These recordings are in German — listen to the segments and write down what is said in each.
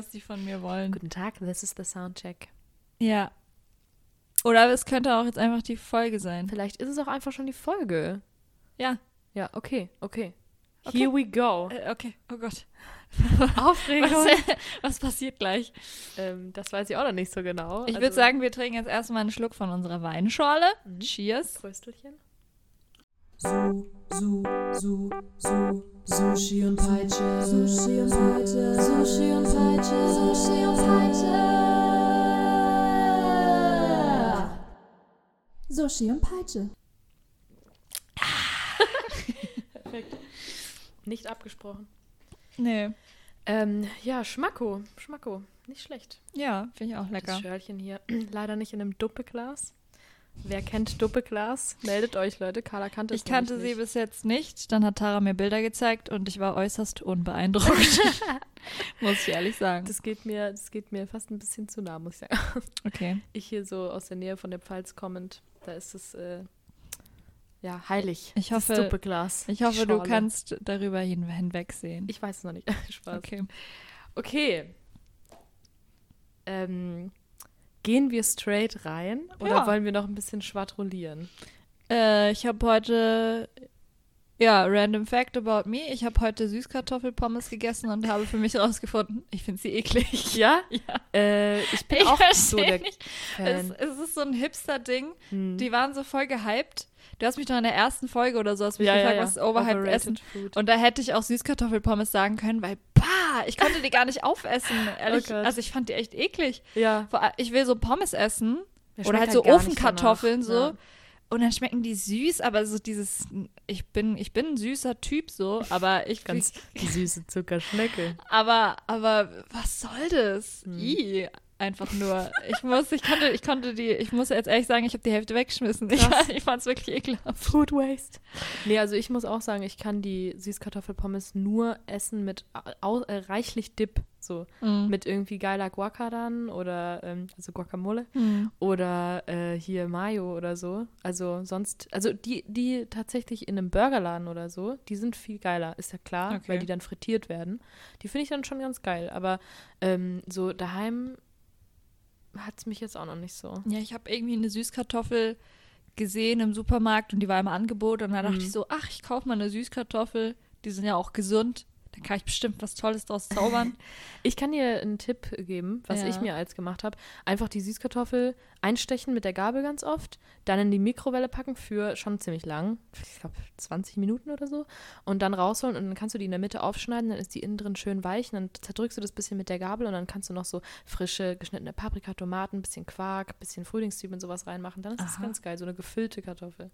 was sie von mir wollen. Guten Tag, this is the Soundcheck. Ja. Oder es könnte auch jetzt einfach die Folge sein. Vielleicht ist es auch einfach schon die Folge. Ja. Ja, okay, okay. Okay. Here we go. Äh, okay, oh Gott. Aufregung. Was, was passiert gleich? ähm, das weiß ich auch noch nicht so genau. Ich Also, würde sagen, wir trinken jetzt erstmal einen Schluck von unserer Weinschorle. Mhm. Cheers. Fröstelchen. Su, Su, Su, Su, Sushi und Peitsche. Sushi und Peitsche. Sushi und Peitsche. Sushi und Peitsche. Sushi und Peitsche. Perfekt. Nicht abgesprochen. Nee. Ähm, ja, Schmacko. Schmacko. Nicht schlecht. Ja, finde ich auch Das lecker. Schörlchen hier. Leider nicht in einem Duppeglas. Wer kennt Duppeglas? Meldet euch, Leute. Carla kannte es Ich kannte sie bis jetzt nicht. Dann hat Tara mir Bilder gezeigt und ich war äußerst unbeeindruckt. muss ich ehrlich sagen. Das geht mir, das geht mir fast ein bisschen zu nah, muss ich sagen. okay. Ich hier so aus der Nähe von der Pfalz kommend, da ist es äh, ja heilig. Ich das hoffe- Duppeglas. Ich hoffe, du kannst darüber hin hinwegsehen. Ich weiß es noch nicht. Spaß. okay. Okay. Ähm, gehen wir straight rein oder Ja. wollen wir noch ein bisschen schwadronieren? Äh, ich habe heute, ja, random fact about me. Ich habe heute Süßkartoffelpommes gegessen und habe für mich herausgefunden, ich finde sie eklig. Ja? Ja. Äh, ich bin Ich auch so der nicht. Es, es ist so ein Hipster-Ding. Hm. Die waren so voll gehypt. Du hast mich doch in der ersten Folge oder so hast mich ja, gefragt, ja, ja. was ist overhyped Essen. Food. Und da hätte ich auch Süßkartoffelpommes sagen können, weil, bah, ich konnte die gar nicht aufessen. Ehrlich, Oh also ich fand die echt eklig. ja. Ich will so Pommes essen Der oder schmeckt halt so Ofenkartoffeln so. Und dann schmecken die süß, aber so dieses, ich bin, ich bin ein süßer Typ so, aber ich Ganz die süße Zuckerschnecke. aber, aber was soll das? Hm. I, einfach nur. Ich muss, ich konnte, ich konnte die, ich muss jetzt ehrlich sagen, ich habe die Hälfte weggeschmissen. Ich, ich fand es wirklich ekelhaft. Food Waste. Nee, also ich muss auch sagen, ich kann die Süßkartoffelpommes nur essen mit au äh, reichlich Dip. So. Mhm. Mit irgendwie geiler Guaca dann oder, ähm, also Guacamole. Mhm. Oder äh, hier Mayo oder so. Also sonst, also die, die tatsächlich in einem Burgerladen oder so, die sind viel geiler, ist ja klar, Okay. weil die dann frittiert werden. Die finde ich dann schon ganz geil. Aber ähm, so daheim hat es mich jetzt auch noch nicht so. Ja, ich habe irgendwie eine Süßkartoffel gesehen im Supermarkt und die war im Angebot und da dachte Mhm. ich so, ach, ich kaufe mal eine Süßkartoffel. Die sind ja auch gesund. Kann ich bestimmt was Tolles draus zaubern. Ich kann dir einen Tipp geben, was Ja. ich mir als gemacht habe. Einfach die Süßkartoffel einstechen mit der Gabel ganz oft, dann in die Mikrowelle packen für schon ziemlich lang, ich glaube 20 Minuten oder so, und dann rausholen und dann kannst du die in der Mitte aufschneiden, dann ist die innen drin schön weich, und dann zerdrückst du das bisschen mit der Gabel und dann kannst du noch so frische geschnittene Paprika, Tomaten, bisschen Quark, bisschen Frühlingszwiebeln sowas reinmachen. Dann ist das Aha. ganz geil, so eine gefüllte Kartoffel.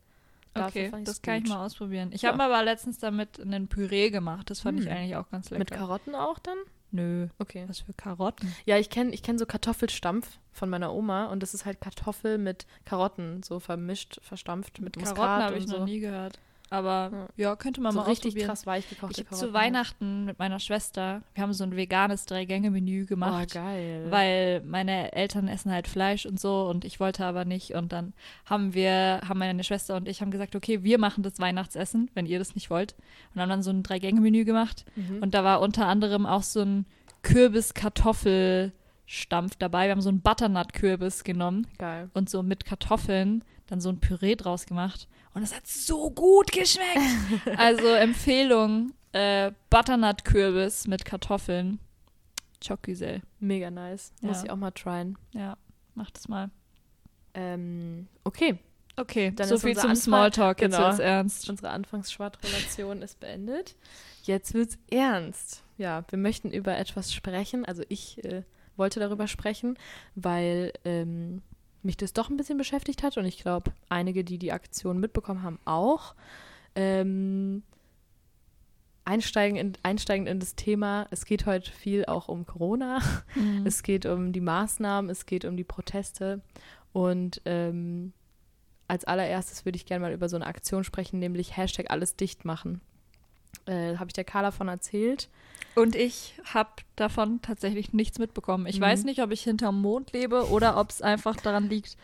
Dafür Okay, das kann ich mal ausprobieren. Ich Ja. habe aber letztens damit einen Püree gemacht. Das fand ich Hm. eigentlich auch ganz lecker. Mit Karotten auch dann? Nö. Okay. Was für Karotten? Ja, ich kenne ich kenn so Kartoffelstampf von meiner Oma und das ist halt Kartoffel mit Karotten, so vermischt, verstampft mit Karotten Muskat habe ich so. noch nie gehört. Aber ja, könnte man so mal richtig ausprobieren. krass weich gekochte Ich Karotten. zu Weihnachten mit meiner Schwester, wir haben so ein veganes Drei-Gänge-Menü Oh, gemacht. geil. weil meine Eltern essen halt Fleisch und so und ich wollte aber nicht und dann haben wir, haben meine Schwester und ich haben gesagt, okay, wir machen das Weihnachtsessen, wenn ihr das nicht wollt und haben dann so ein Drei-Gänge-Menü gemacht Mhm. und da war unter anderem auch so ein Kürbis-Kartoffelstampf dabei. Wir haben so einen Butternut-Kürbis genommen geil. und so mit Kartoffeln dann so ein Püree draus gemacht und es hat so gut geschmeckt. also Empfehlung, äh, Butternut-Kürbis mit Kartoffeln. Chocusel. Mega nice. Muss Ja. ich auch mal tryen. Ja, mach das mal. Ähm, okay, Okay, Dann so viel zum Anfang- Smalltalk, jetzt genau. wird's ernst. unsere Anfangsschwadrelation ist beendet. Jetzt wird's ernst. Ja, wir möchten über etwas sprechen. Also ich äh, wollte darüber sprechen, weil ähm, mich das doch ein bisschen beschäftigt hat und ich glaube, einige, die die Aktion mitbekommen haben, auch. Ähm, einsteigen in, einsteigend in das Thema, es geht heute viel auch um Corona. Mhm. Es geht um die Maßnahmen, es geht um die Proteste. Und ähm, als allererstes würde ich gerne mal über so eine Aktion sprechen, nämlich Hashtag alles dicht machen. Äh, Habe ich der Carla von erzählt. Und ich habe davon tatsächlich nichts mitbekommen. Ich Mhm. weiß nicht, ob ich hinterm Mond lebe oder ob es einfach daran liegt.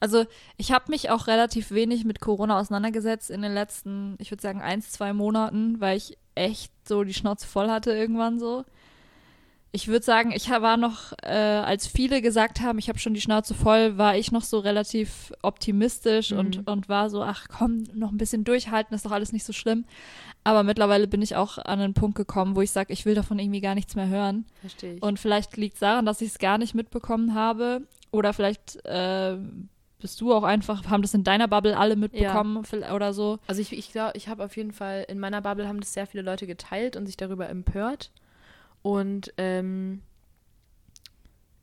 Also ich habe mich auch relativ wenig mit Corona auseinandergesetzt in den letzten, ich würde sagen, eins, zwei Monaten, weil ich echt so die Schnauze voll hatte irgendwann so. Ich würde sagen, ich war noch, äh, als viele gesagt haben, ich habe schon die Schnauze voll, war ich noch so relativ optimistisch Mhm. und, und war so, ach komm, noch ein bisschen durchhalten, ist doch alles nicht so schlimm. Aber mittlerweile bin ich auch an einen Punkt gekommen, wo ich sage, ich will davon irgendwie gar nichts mehr hören. Verstehe ich. Und vielleicht liegt es daran, dass ich es gar nicht mitbekommen habe. Oder vielleicht äh, bist du auch einfach, haben das in deiner Bubble alle mitbekommen vil- oder so. Also ich, ich glaube, ich habe auf jeden Fall, in meiner Bubble haben das sehr viele Leute geteilt und sich darüber empört. Und ähm,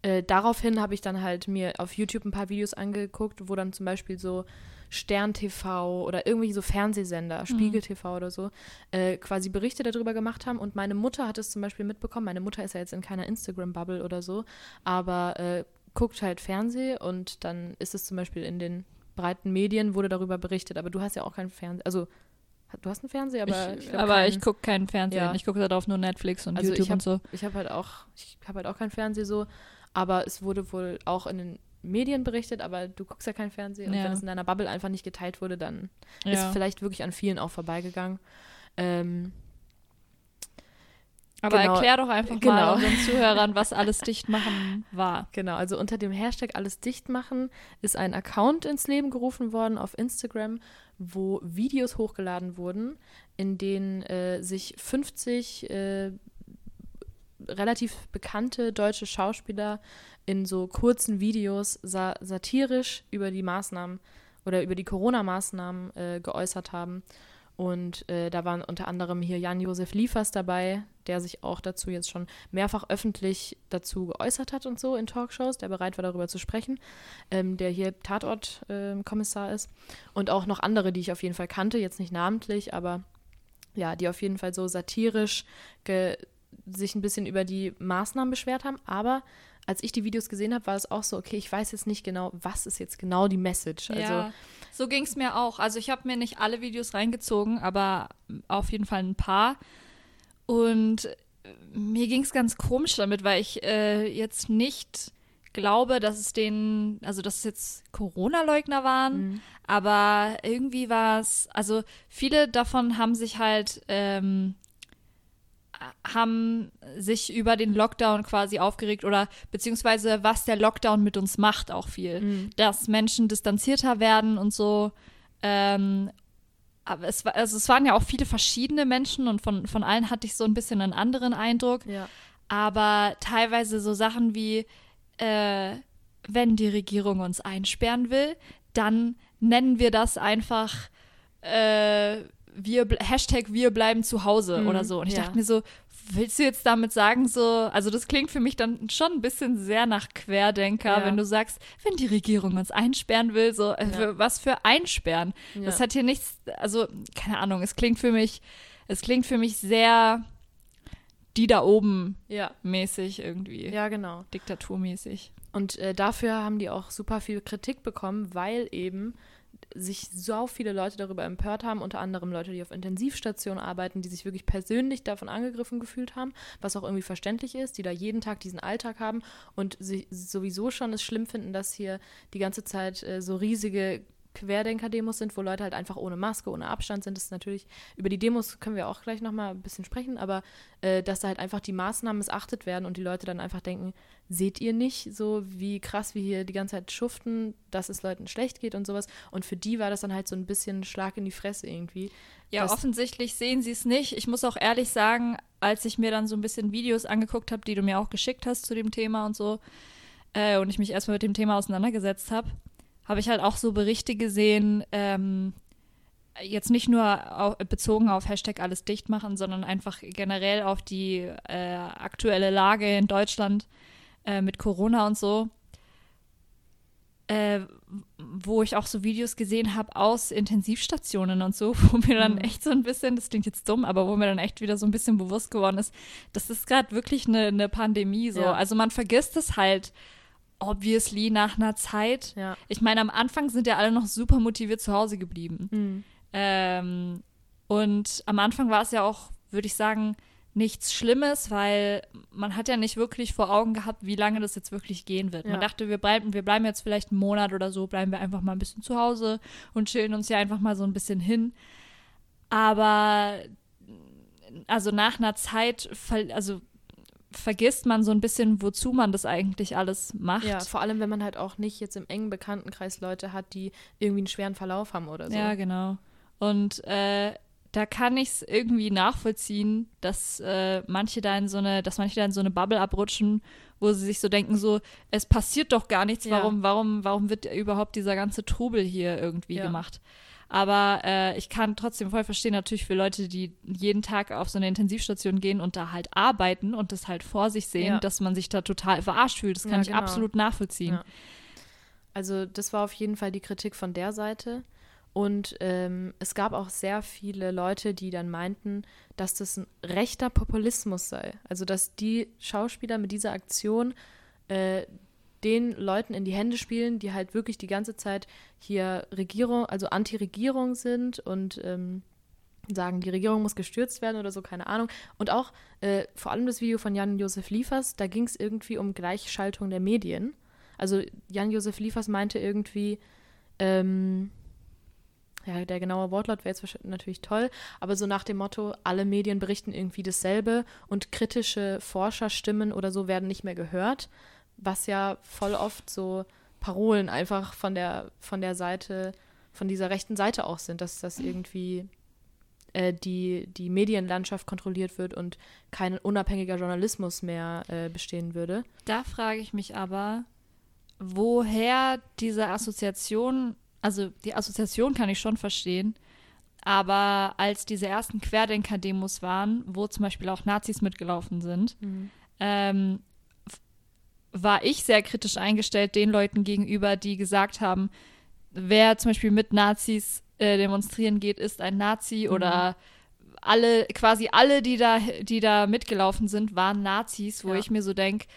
äh, daraufhin habe ich dann halt mir auf YouTube ein paar Videos angeguckt, wo dann zum Beispiel so Stern TV oder irgendwie so Fernsehsender, Spiegel TV oder so, äh, quasi Berichte darüber gemacht haben. Und meine Mutter hat es zum Beispiel mitbekommen. Meine Mutter ist ja jetzt in keiner Instagram-Bubble oder so, aber äh, guckt halt Fernseh und dann ist es zum Beispiel in den breiten Medien wurde darüber berichtet. Aber du hast ja auch keinen Fernseher. Also, du hast einen Fernseher, aber ich, ich, glaub, aber keinen. ich gucke keinen Fernsehen. Ja. Ich gucke darauf nur Netflix und Also YouTube hab- und so. Ich habe halt auch, ich habe halt auch keinen Fernseher so, aber es wurde wohl auch in den Medien berichtet, aber du guckst ja keinen Fernseher und Ja. wenn es in deiner Bubble einfach nicht geteilt wurde, dann ist Ja. vielleicht wirklich an vielen auch vorbeigegangen. Ähm, Aber genau. erklär doch einfach mal Genau. unseren Zuhörern, was alles dicht machen war. genau, also unter dem Hashtag alles dicht machen ist ein Account ins Leben gerufen worden auf Instagram, wo Videos hochgeladen wurden, in denen äh, sich 50 äh, relativ bekannte deutsche Schauspieler in so kurzen Videos sa satirisch über die Maßnahmen oder über die Corona-Maßnahmen äh, geäußert haben. Und äh, da waren unter anderem hier Jan-Josef Liefers dabei, der sich auch dazu jetzt schon mehrfach öffentlich dazu geäußert hat und so in Talkshows, der bereit war, darüber zu sprechen, ähm, der hier Tatort-Kommissar ist. Und auch noch andere, die ich auf jeden Fall kannte, jetzt nicht namentlich, aber ja, die auf jeden Fall so satirisch sich ein bisschen über die Maßnahmen beschwert haben. Aber als ich die Videos gesehen habe, war es auch so, okay, ich weiß jetzt nicht genau, was ist jetzt genau die Message. Also, ja, so ging es mir auch. Also ich habe mir nicht alle Videos reingezogen, aber auf jeden Fall ein paar. Und mir ging es ganz komisch damit, weil ich äh, jetzt nicht glaube, dass es den, also dass es jetzt Corona-Leugner waren, Mhm. aber irgendwie war es, also viele davon haben sich halt ähm, haben sich über den Lockdown quasi aufgeregt oder beziehungsweise was der Lockdown mit uns macht auch viel. Mhm. Dass Menschen distanzierter werden und so. Ähm, aber es, war, also es waren ja auch viele verschiedene Menschen und von, von allen hatte ich so ein bisschen einen anderen Eindruck. ja. Aber teilweise so Sachen wie, äh, wenn die Regierung uns einsperren will, dann nennen wir das einfach äh, wir, Hashtag wir bleiben zu Hause Mhm, oder so. Und ich ja. dachte mir so, willst du jetzt damit sagen, so, also das klingt für mich dann schon ein bisschen sehr nach Querdenker, Ja. wenn du sagst, wenn die Regierung uns einsperren will, so, äh, Ja. für, was für einsperren? Das hat hier nichts, also, keine Ahnung, es klingt für mich, es klingt für mich sehr die da oben ja, mäßig irgendwie. ja, genau. Diktaturmäßig. Und äh, dafür haben die auch super viel Kritik bekommen, weil eben sich so viele Leute darüber empört haben, unter anderem Leute, die auf Intensivstationen arbeiten, die sich wirklich persönlich davon angegriffen gefühlt haben, was auch irgendwie verständlich ist, die da jeden Tag diesen Alltag haben und sowieso schon es schlimm finden, dass hier die ganze Zeit äh, so riesige Querdenker-Demos sind, wo Leute halt einfach ohne Maske, ohne Abstand sind. Das ist natürlich, über die Demos können wir auch gleich nochmal ein bisschen sprechen, aber äh, dass da halt einfach die Maßnahmen missachtet werden und die Leute dann einfach denken, seht ihr nicht so, wie krass wir hier die ganze Zeit schuften, dass es Leuten schlecht geht und sowas. Und für die war das dann halt so ein bisschen ein Schlag in die Fresse irgendwie. Ja, offensichtlich sehen sie es nicht. Ich muss auch ehrlich sagen, als ich mir dann so ein bisschen Videos angeguckt habe, die du mir auch geschickt hast zu dem Thema und so, äh, und ich mich erstmal mit dem Thema auseinandergesetzt habe, habe ich halt auch so Berichte gesehen, ähm, jetzt nicht nur au- bezogen auf Hashtag alles dicht machen, sondern einfach generell auf die äh, aktuelle Lage in Deutschland äh, mit Corona und so. Äh, wo ich auch so Videos gesehen habe aus Intensivstationen und so, wo mir dann Mhm. echt so ein bisschen, das klingt jetzt dumm, aber wo mir dann echt wieder so ein bisschen bewusst geworden ist, das ist gerade wirklich eine, eine Pandemie so. Ja. Also man vergisst es halt obviously nach einer Zeit. Ja. Ich meine, am Anfang sind ja alle noch super motiviert zu Hause geblieben. Mhm. Ähm, und am Anfang war es ja auch, würde ich sagen, nichts Schlimmes, weil man hat ja nicht wirklich vor Augen gehabt, wie lange das jetzt wirklich gehen wird. Ja. Man dachte, wir bleiben, wir bleiben jetzt vielleicht einen Monat oder so, bleiben wir einfach mal ein bisschen zu Hause und chillen uns ja einfach mal so ein bisschen hin. Aber also nach einer Zeit, also vergisst man so ein bisschen, wozu man das eigentlich alles macht. Ja, vor allem, wenn man halt auch nicht jetzt im engen Bekanntenkreis Leute hat, die irgendwie einen schweren Verlauf haben oder so. Ja, genau. Und äh, da kann ich es irgendwie nachvollziehen, dass äh, manche da in so eine, dass manche da in so eine Bubble abrutschen, wo sie sich so denken, so, es passiert doch gar nichts, Ja. warum, warum, warum wird überhaupt dieser ganze Trubel hier irgendwie Ja. gemacht? Aber äh, ich kann trotzdem voll verstehen, natürlich für Leute, die jeden Tag auf so eine Intensivstation gehen und da halt arbeiten und das halt vor sich sehen, Ja. dass man sich da total verarscht fühlt. Das kann Ja, ich genau. absolut nachvollziehen. Ja. Also das war auf jeden Fall die Kritik von der Seite. Und ähm, es gab auch sehr viele Leute, die dann meinten, dass das ein rechter Populismus sei. Also dass die Schauspieler mit dieser Aktion äh, den Leuten in die Hände spielen, die halt wirklich die ganze Zeit hier Regierung, also Anti-Regierung sind und ähm, sagen, die Regierung muss gestürzt werden oder so, keine Ahnung. Und auch äh, vor allem das Video von Jan-Josef Liefers, da ging es irgendwie um Gleichschaltung der Medien. Also Jan-Josef Liefers meinte irgendwie, ähm, ja, der genaue Wortlaut wäre jetzt natürlich toll, aber so nach dem Motto, alle Medien berichten irgendwie dasselbe und kritische Forscherstimmen oder so werden nicht mehr gehört, was ja voll oft so Parolen einfach von der, von der Seite, von dieser rechten Seite auch sind, dass das irgendwie äh, die, die Medienlandschaft kontrolliert wird und kein unabhängiger Journalismus mehr äh, bestehen würde. Da frage ich mich aber, woher diese Assoziation, also die Assoziation kann ich schon verstehen, aber als diese ersten Querdenker-Demos waren, wo zum Beispiel auch Nazis mitgelaufen sind, ähm, f- war ich sehr kritisch eingestellt den Leuten gegenüber, die gesagt haben, wer zum Beispiel mit Nazis äh, demonstrieren geht, ist ein Nazi oder alle, quasi alle, die da, die da mitgelaufen sind, waren Nazis, wo Ja. ich mir so denke,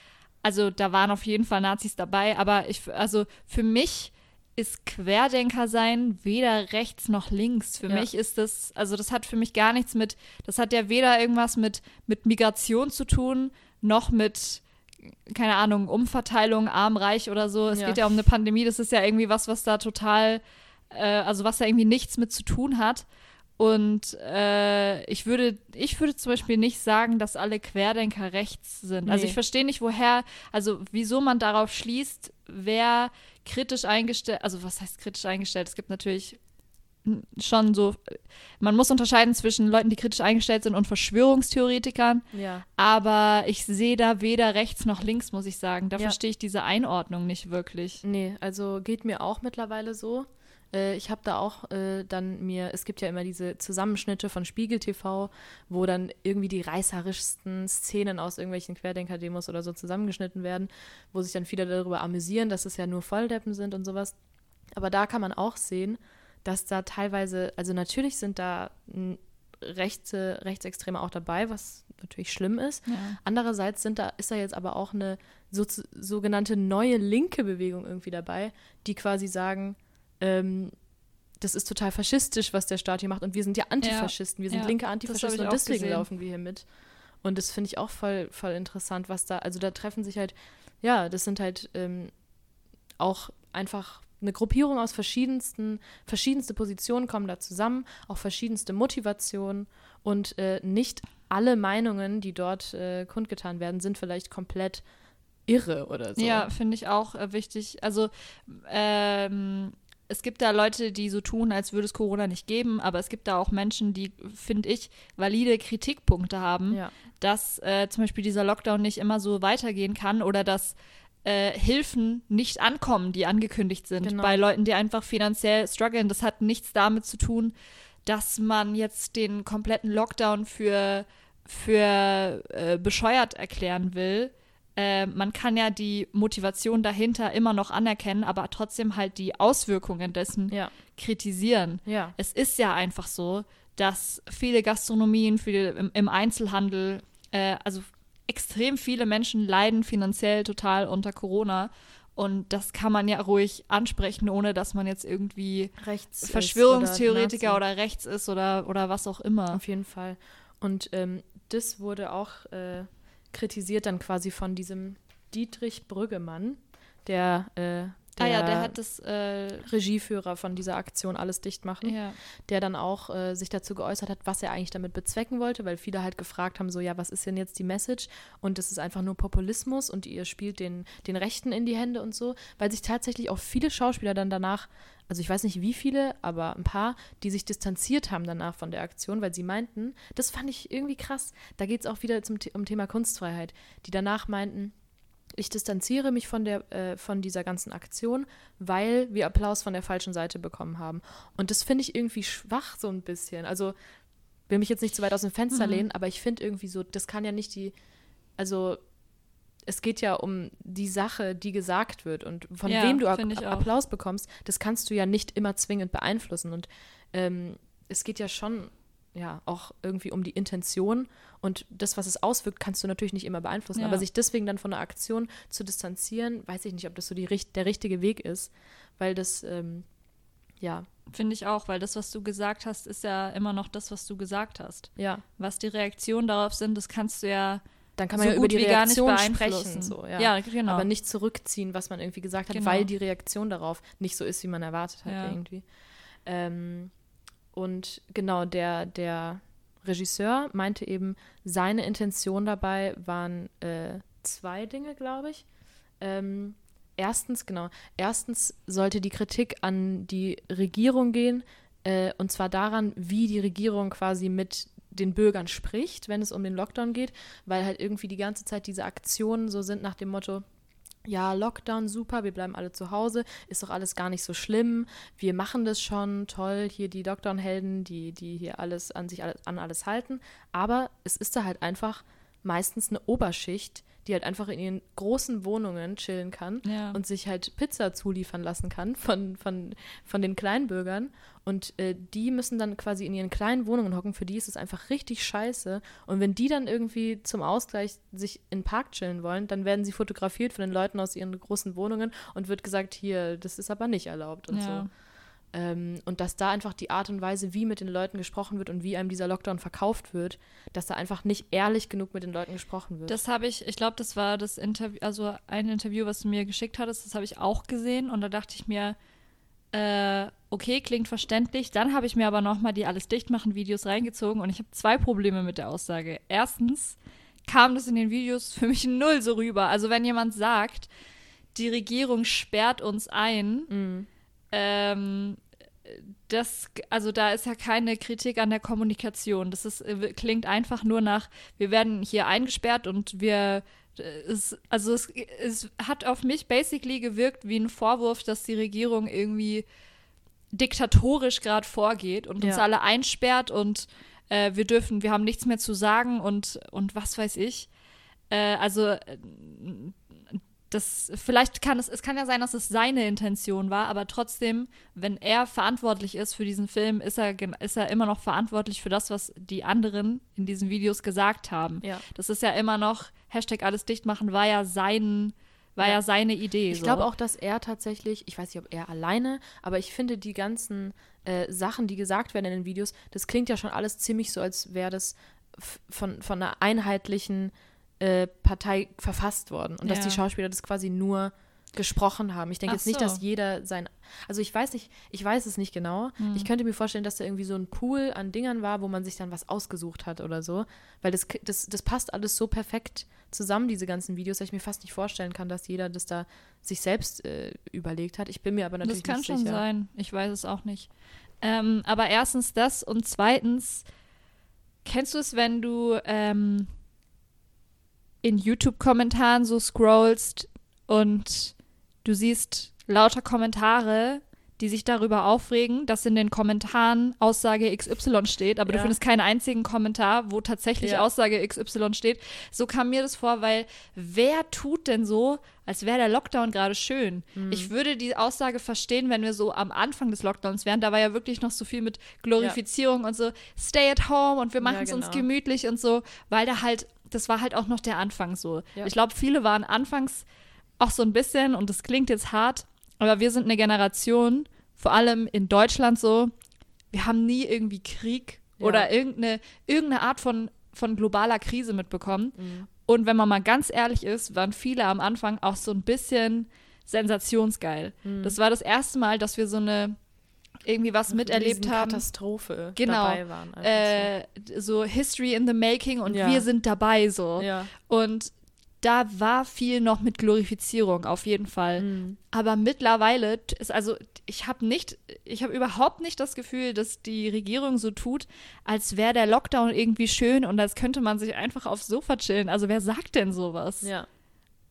also da waren auf jeden Fall Nazis dabei, aber ich, also für mich ist Querdenker sein weder rechts noch links. Für Ja. mich ist das, also das hat für mich gar nichts mit, das hat ja weder irgendwas mit, mit Migration zu tun, noch mit, keine Ahnung, Umverteilung, arm, reich oder so. Es Ja. geht ja um eine Pandemie, das ist ja irgendwie was, was da total, äh, also was da irgendwie nichts mit zu tun hat. Und äh, ich würde, ich würde zum Beispiel nicht sagen, dass alle Querdenker rechts sind. Also Nee. ich verstehe nicht, woher, also wieso man darauf schließt, wer kritisch eingestellt, also was heißt kritisch eingestellt? Es gibt natürlich schon so, man muss unterscheiden zwischen Leuten, die kritisch eingestellt sind und Verschwörungstheoretikern, Ja. aber ich sehe da weder rechts noch links, muss ich sagen. Da Ja. verstehe ich diese Einordnung nicht wirklich. Nee, also geht mir auch mittlerweile so. Äh, ich habe da auch äh, dann mir, es gibt ja immer diese Zusammenschnitte von Spiegel TV, wo dann irgendwie die reißerischsten Szenen aus irgendwelchen Querdenker-Demos oder so zusammengeschnitten werden, wo sich dann viele darüber amüsieren, dass es ja nur Volldeppen sind und sowas. Aber da kann man auch sehen, dass da teilweise, also natürlich sind da m, rechte, Rechtsextreme auch dabei, was natürlich schlimm ist. Ja. Andererseits sind da, ist da jetzt aber auch eine so, sogenannte neue linke Bewegung irgendwie dabei, die quasi sagen, ähm, das ist total faschistisch, was der Staat hier macht und wir sind ja Antifaschisten, wir sind Ja, linke Antifaschisten und deswegen gesehen. laufen wir hier mit. Und das finde ich auch voll, voll interessant, was da, also da treffen sich halt, ja, das sind halt ähm, auch einfach eine Gruppierung aus verschiedensten, verschiedenste Positionen kommen da zusammen, auch verschiedenste Motivationen und äh, nicht alle Meinungen, die dort äh, kundgetan werden, sind vielleicht komplett irre oder so. Ja, finde ich auch äh, wichtig. Also ähm, es gibt da Leute, die so tun, als würde es Corona nicht geben, aber es gibt da auch Menschen, die, finde ich, valide Kritikpunkte haben, Ja. dass äh, zum Beispiel dieser Lockdown nicht immer so weitergehen kann oder dass äh, Hilfen nicht ankommen, die angekündigt sind Genau. bei Leuten, die einfach finanziell strugglen. Das hat nichts damit zu tun, dass man jetzt den kompletten Lockdown für, für äh, bescheuert erklären will. Äh, man kann ja die Motivation dahinter immer noch anerkennen, aber trotzdem halt die Auswirkungen dessen Ja. kritisieren. Ja. Es ist ja einfach so, dass viele Gastronomien, viele im, im Einzelhandel, äh, also extrem viele Menschen leiden finanziell total unter Corona. Und das kann man ja ruhig ansprechen, ohne dass man jetzt irgendwie Rechts. Verschwörungstheoretiker Nazi. oder, rechts ist oder, oder was auch immer. Auf jeden Fall. Und ähm, das wurde auch äh, kritisiert dann quasi von diesem Dietrich Brüggemann, der äh, ah ja, der hat das, äh, Regieführer von dieser Aktion alles dicht machen, ja. der dann auch äh, sich dazu geäußert hat, was er eigentlich damit bezwecken wollte, weil viele halt gefragt haben, so ja, was ist denn jetzt die Message? Und das ist einfach nur Populismus und ihr spielt den, den Rechten in die Hände und so, weil sich tatsächlich auch viele Schauspieler dann danach, also ich weiß nicht wie viele, aber ein paar, die sich distanziert haben danach von der Aktion, weil sie meinten, das fand ich irgendwie krass, da geht es auch wieder zum, um Thema Kunstfreiheit, die danach meinten, ich distanziere mich von, der, äh, von dieser ganzen Aktion, weil wir Applaus von der falschen Seite bekommen haben. Und das finde ich irgendwie schwach so ein bisschen. Also will mich jetzt nicht zu weit aus dem Fenster Mhm. lehnen, aber ich finde irgendwie so, das kann ja nicht die, also es geht ja um die Sache, die gesagt wird und von Ja, wem du. Applaus bekommst, das kannst du ja nicht immer zwingend beeinflussen. Und ähm, es geht ja schon ja auch irgendwie um die Intention und das, was es auswirkt, kannst du natürlich nicht immer beeinflussen. Ja. Aber sich deswegen dann von einer Aktion zu distanzieren, weiß ich nicht, ob das so die, der richtige Weg ist, weil das ähm, ja, Finde ich auch, weil das, was du gesagt hast, ist ja immer noch das, was du gesagt hast. ja, Was die Reaktionen darauf sind, das kannst du ja dann kann so man ja über die Reaktion sprechen. So, ja. ja, genau. Aber nicht zurückziehen, was man irgendwie gesagt hat, Genau. weil die Reaktion darauf nicht so ist, wie man erwartet hat Ja. irgendwie. Ähm, und genau, der, der Regisseur meinte eben, seine Intention dabei waren äh, zwei Dinge, glaube ich. Ähm, erstens, genau, erstens sollte die Kritik an die Regierung gehen, äh, und zwar daran, wie die Regierung quasi mit den Bürgern spricht, wenn es um den Lockdown geht, weil halt irgendwie die ganze Zeit diese Aktionen so sind nach dem Motto, ja, Lockdown, super, wir bleiben alle zu Hause, ist doch alles gar nicht so schlimm, wir machen das schon, toll, hier die Lockdown-Helden, die, die hier alles an sich an alles halten, aber es ist da halt einfach meistens eine Oberschicht, die halt einfach in ihren großen Wohnungen chillen kann Ja. und sich halt Pizza zuliefern lassen kann von, von, von den Kleinbürgern. Und äh, die müssen dann quasi in ihren kleinen Wohnungen hocken. Für die ist es einfach richtig scheiße. Und wenn die dann irgendwie zum Ausgleich sich in den Park chillen wollen, dann werden sie fotografiert von den Leuten aus ihren großen Wohnungen und wird gesagt, hier, das ist aber nicht erlaubt und Ja. so. Ähm, und dass da einfach die Art und Weise, wie mit den Leuten gesprochen wird und wie einem dieser Lockdown verkauft wird, dass da einfach nicht ehrlich genug mit den Leuten gesprochen wird. Das habe ich, ich glaube, das war das Interview, also ein Interview, was du mir geschickt hattest, das habe ich auch gesehen und da dachte ich mir, äh, okay, klingt verständlich. Dann habe ich mir aber nochmal die alles dicht machen Videos reingezogen und ich habe zwei Probleme mit der Aussage. Erstens kam das in den Videos für mich null so rüber. Also wenn jemand sagt, die Regierung sperrt uns ein, Mhm. Ähm, das, also da ist ja keine Kritik an der Kommunikation. Das ist, äh, klingt einfach nur nach, wir werden hier eingesperrt und wir, äh, es, also es, es hat auf mich basically gewirkt wie ein Vorwurf, dass die Regierung irgendwie diktatorisch gerade vorgeht und uns Ja. alle einsperrt und äh, wir dürfen, wir haben nichts mehr zu sagen und, und was weiß ich. Äh, also äh, das, vielleicht kann es, es kann ja sein, dass es seine Intention war, aber trotzdem, wenn er verantwortlich ist für diesen Film, ist er, ist er immer noch verantwortlich für das, was die anderen in diesen Videos gesagt haben. Ja. Das ist ja immer noch, Hashtag alles dicht machen, war ja sein, war ja, Ja. seine Idee. Ich so. glaube auch, dass er tatsächlich, ich weiß nicht, ob er alleine, aber ich finde die ganzen äh, Sachen, die gesagt werden in den Videos, das klingt ja schon alles ziemlich so, als wäre das von, von einer einheitlichen äh, Partei verfasst worden und dass Ja. die Schauspieler das quasi nur gesprochen haben. Ich denke Ach jetzt nicht, so. dass jeder sein, also ich weiß nicht, ich weiß es nicht genau. Hm. Ich könnte mir vorstellen, dass da irgendwie so ein Pool an Dingern war, wo man sich dann was ausgesucht hat oder so, weil das, das, das passt alles so perfekt zusammen, diese ganzen Videos, dass ich mir fast nicht vorstellen kann, dass jeder das da sich selbst äh, überlegt hat. Ich bin mir aber natürlich Das kann nicht schon sicher. sein. Ich weiß es auch nicht. Ähm, aber erstens das und zweitens, kennst du es, wenn du ähm, in YouTube-Kommentaren so scrollst und du siehst lauter Kommentare, die sich darüber aufregen, dass in den Kommentaren Aussage XY steht, aber du Ja. findest keinen einzigen Kommentar, wo tatsächlich Ja. Aussage XY steht. So kam mir das vor, weil wer tut denn so, als wäre der Lockdown gerade schön? Mhm. Ich würde die Aussage verstehen, wenn wir so am Anfang des Lockdowns wären. Da war ja wirklich noch so viel mit Glorifizierung und so, stay at home und wir Ja, machen es uns genau. gemütlich und so, weil da halt, das war halt auch noch der Anfang so. Ja. Ich glaube, viele waren anfangs auch so ein bisschen, und das klingt jetzt hart, aber wir sind eine Generation, vor allem in Deutschland so, wir haben nie irgendwie Krieg Ja. oder irgendeine, irgendeine Art von, von globaler Krise mitbekommen. Mhm. Und wenn man mal ganz ehrlich ist, waren viele am Anfang auch so ein bisschen sensationsgeil. Mhm. Das war das erste Mal, dass wir so eine irgendwie was miterlebt haben. Katastrophe Genau. dabei waren. Äh, so History in the Making und Ja. wir sind dabei so. so. Ja. Und da war viel noch mit Glorifizierung auf jeden Fall. Mhm. Aber mittlerweile ist also ich habe nicht, ich habe überhaupt nicht das Gefühl, dass die Regierung so tut, als wäre der Lockdown irgendwie schön und als könnte man sich einfach aufs Sofa chillen. Also wer sagt denn sowas? Ja.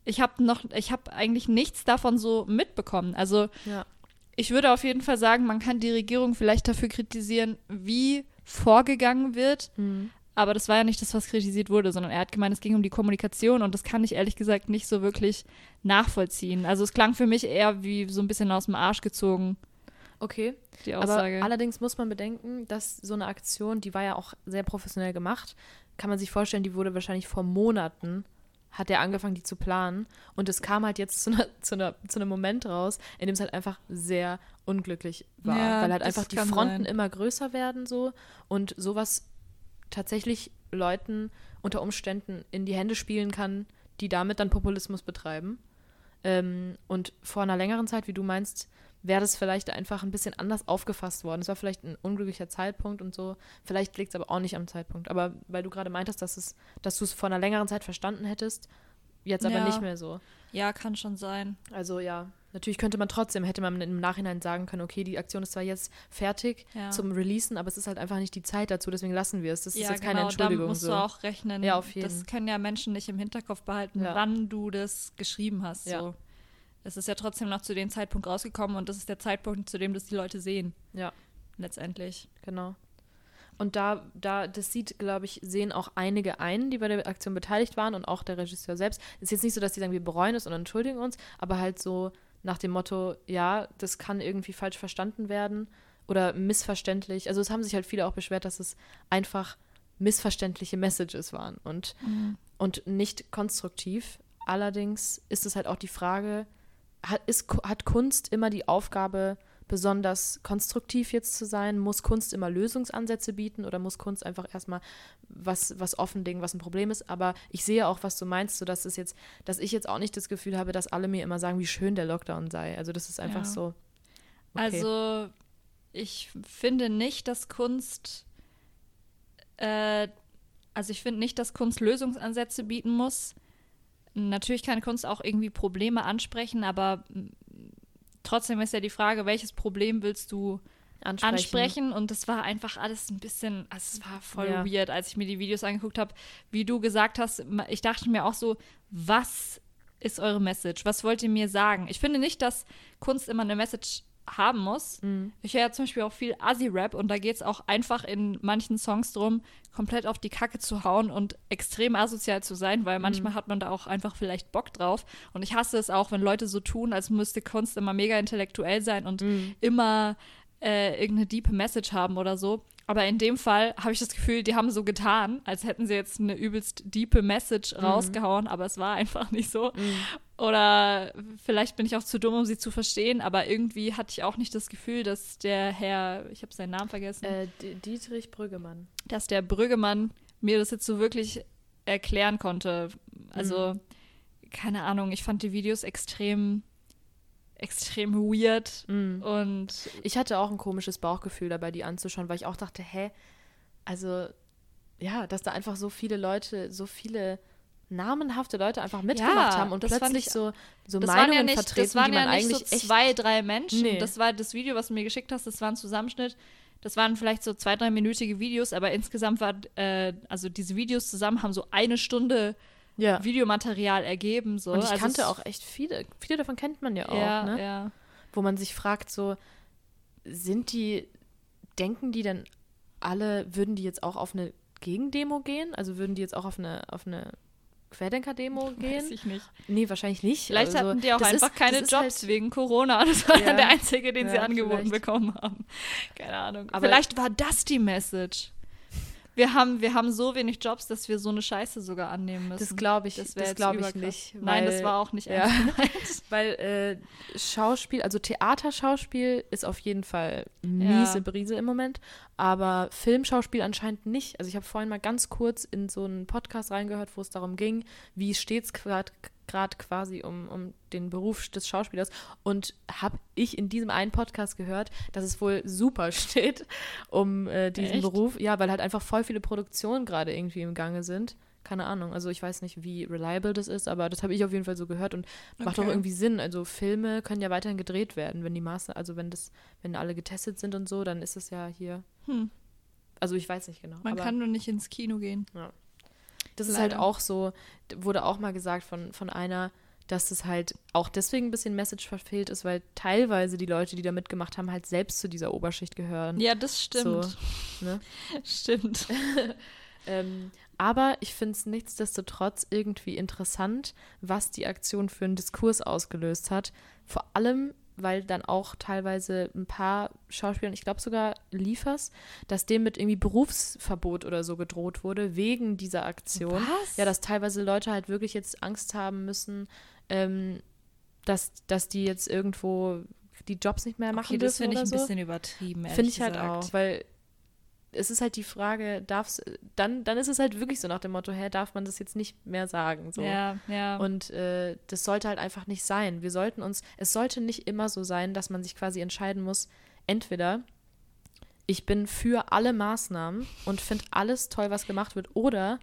Ich habe noch, ich habe eigentlich nichts davon so mitbekommen. Also Ja. Ich würde auf jeden Fall sagen, man kann die Regierung vielleicht dafür kritisieren, wie vorgegangen wird. Mhm. Aber das war ja nicht das, was kritisiert wurde, sondern er hat gemeint, es ging um die Kommunikation und das kann ich ehrlich gesagt nicht so wirklich nachvollziehen. Also es klang für mich eher wie so ein bisschen aus dem Arsch gezogen, Okay. die Aber Aussage. allerdings muss man bedenken, dass so eine Aktion, die war ja auch sehr professionell gemacht, kann man sich vorstellen, die wurde wahrscheinlich vor Monaten, hat er angefangen, die zu planen. Und es kam halt jetzt zu, einer, zu, einer, zu einem Moment raus, in dem es halt einfach sehr unglücklich war. Ja, weil halt einfach die Fronten sein. immer größer werden so und sowas tatsächlich Leuten unter Umständen in die Hände spielen kann, die damit dann Populismus betreiben. Ähm, und vor einer längeren Zeit, wie du meinst, wäre das vielleicht einfach ein bisschen anders aufgefasst worden. Es war vielleicht ein unglücklicher Zeitpunkt und so. Vielleicht liegt es aber auch nicht am Zeitpunkt. Aber weil du gerade meintest, dass, es, dass du es vor einer längeren Zeit verstanden hättest, jetzt aber Ja. nicht mehr so. ja, kann schon sein. Also ja, natürlich könnte man trotzdem, hätte man im Nachhinein sagen können, okay, die Aktion ist zwar jetzt fertig Ja. zum Releasen, aber es ist halt einfach nicht die Zeit dazu, deswegen lassen wir es. Das ist ja, jetzt keine genau, Entschuldigung. damit musst so. du auch rechnen. Ja, auf jeden. Das können ja Menschen nicht im Hinterkopf behalten, wann du das geschrieben hast. Ja. So. Es ist ja trotzdem noch zu dem Zeitpunkt rausgekommen und das ist der Zeitpunkt, zu dem das die Leute sehen, Ja, letztendlich. genau. Und da, da, das sieht, glaube ich, sehen auch einige ein, die bei der Aktion beteiligt waren und auch der Regisseur selbst. Es ist jetzt nicht so, dass die sagen, wir bereuen es und entschuldigen uns, aber halt so nach dem Motto, ja, das kann irgendwie falsch verstanden werden oder missverständlich. Also es haben sich halt viele auch beschwert, dass es einfach missverständliche Messages waren und, und nicht konstruktiv. Allerdings ist es halt auch die Frage, hat, ist, hat Kunst immer die Aufgabe, besonders konstruktiv jetzt zu sein? Muss Kunst immer Lösungsansätze bieten oder muss Kunst einfach erstmal was, was offenlegen, was ein Problem ist? Aber ich sehe auch, was du meinst, so dass es jetzt, dass ich jetzt auch nicht das Gefühl habe, dass alle mir immer sagen, wie schön der Lockdown sei. Also das ist einfach Ja. so. Okay. Also, ich finde nicht, dass Kunst, äh, also ich finde nicht, dass Kunst Lösungsansätze bieten muss. Natürlich kann Kunst auch irgendwie Probleme ansprechen, aber mm, trotzdem ist ja die Frage, welches Problem willst du ansprechen. ansprechen? Und das war einfach alles ein bisschen, also es war voll Ja. weird, als ich mir die Videos angeguckt habe. Wie du gesagt hast, ich dachte mir auch so, was ist eure Message? Was wollt ihr mir sagen? Ich finde nicht, dass Kunst immer eine Message haben muss. Mhm. Ich höre ja zum Beispiel auch viel Assi-Rap und da geht es auch einfach in manchen Songs drum, komplett auf die Kacke zu hauen und extrem asozial zu sein, weil manchmal hat man da auch einfach vielleicht Bock drauf. Und ich hasse es auch, wenn Leute so tun, als müsste Kunst immer mega intellektuell sein und immer äh, irgendeine deep Message haben oder so. Aber in dem Fall habe ich das Gefühl, die haben so getan, als hätten sie jetzt eine übelst diepe Message rausgehauen, aber es war einfach nicht so. Oder vielleicht bin ich auch zu dumm, um sie zu verstehen, aber irgendwie hatte ich auch nicht das Gefühl, dass der Herr, ich habe seinen Namen vergessen, Äh, Dietrich Brüggemann. dass der Brüggemann mir das jetzt so wirklich erklären konnte. Also, keine Ahnung, ich fand die Videos extrem, extrem weird Mhm. und Ich hatte auch ein komisches Bauchgefühl dabei, die anzuschauen, weil ich auch dachte, hä, also ja, dass da einfach so viele Leute, so viele namenhafte Leute einfach mitgemacht Ja, haben und das fand plötzlich ich- so, so das waren Meinungen ja nicht, vertreten, das waren die man ja nicht eigentlich so zwei, drei Menschen. Nee. Das war das Video, was du mir geschickt hast, das war ein Zusammenschnitt. Das waren vielleicht so zwei, dreiminütige Videos, aber insgesamt war, äh, also diese Videos zusammen haben so eine Stunde ja. Videomaterial ergeben. So. Und ich Also kannte auch echt viele. Viele davon kennt man ja auch, ja, ne? ja. Wo man sich fragt, so, sind die, denken die denn alle, würden die jetzt auch auf eine Gegendemo gehen? Also würden die jetzt auch auf eine, auf eine Querdenker-Demo gehen? Weiß ich nicht. Nee, wahrscheinlich nicht. Vielleicht also, hatten die auch einfach ist, keine Jobs Halt, wegen Corona. Das war Ja. dann der einzige, den sie Ja, angeboten vielleicht. bekommen haben. Keine Ahnung. Aber- vielleicht war das die Message. Wir haben, wir haben so wenig Jobs, dass wir so eine Scheiße sogar annehmen müssen. das glaube ich, Das das, glaube ich nicht. Nein, das weil- war auch nicht ja. ernst. Weil äh, Schauspiel, also Theaterschauspiel ist auf jeden Fall miese Ja. Brise im Moment, aber Filmschauspiel anscheinend nicht. Also ich habe vorhin mal ganz kurz in so einen Podcast reingehört, wo es darum ging, wie steht es gerade gerade quasi um, um den Beruf des Schauspielers und habe ich in diesem einen Podcast gehört, dass es wohl super steht um äh, diesen Echt? Beruf. Ja, weil halt einfach voll viele Produktionen gerade irgendwie im Gange sind. Keine Ahnung. Also ich weiß nicht, wie reliable das ist, aber das habe ich auf jeden Fall so gehört und macht auch Okay. irgendwie Sinn. Also Filme können ja weiterhin gedreht werden, wenn die Maße, also wenn das, wenn alle getestet sind und so, dann ist es ja hier. Hm. Also ich weiß nicht genau. Man kann nur nicht ins Kino gehen. Das ist halt leider. auch so, wurde auch mal gesagt von, von einer, dass das halt auch deswegen ein bisschen Message verfehlt ist, weil teilweise die Leute, die da mitgemacht haben, halt selbst zu dieser Oberschicht gehören. Ja, das stimmt. So, ne? Stimmt. Ähm, aber ich finde es nichtsdestotrotz irgendwie interessant, was die Aktion für einen Diskurs ausgelöst hat. Vor allem, weil dann auch teilweise ein paar Schauspieler, ich glaube sogar Liefers, dass dem mit irgendwie Berufsverbot oder so gedroht wurde, wegen dieser Aktion. Was? Ja, dass teilweise Leute halt wirklich jetzt Angst haben müssen, ähm, dass, dass die jetzt irgendwo die Jobs nicht mehr machen Okay, das dürfen finde ich ein so. bisschen übertrieben. Finde ich halt gesagt. auch, weil es ist halt die Frage, darf's, dann, dann ist es halt wirklich so nach dem Motto, hä, darf man das jetzt nicht mehr sagen? So. Ja, ja. Und äh, das sollte halt einfach nicht sein. Wir sollten uns, es sollte nicht immer so sein, dass man sich quasi entscheiden muss, entweder ich bin für alle Maßnahmen und finde alles toll, was gemacht wird, oder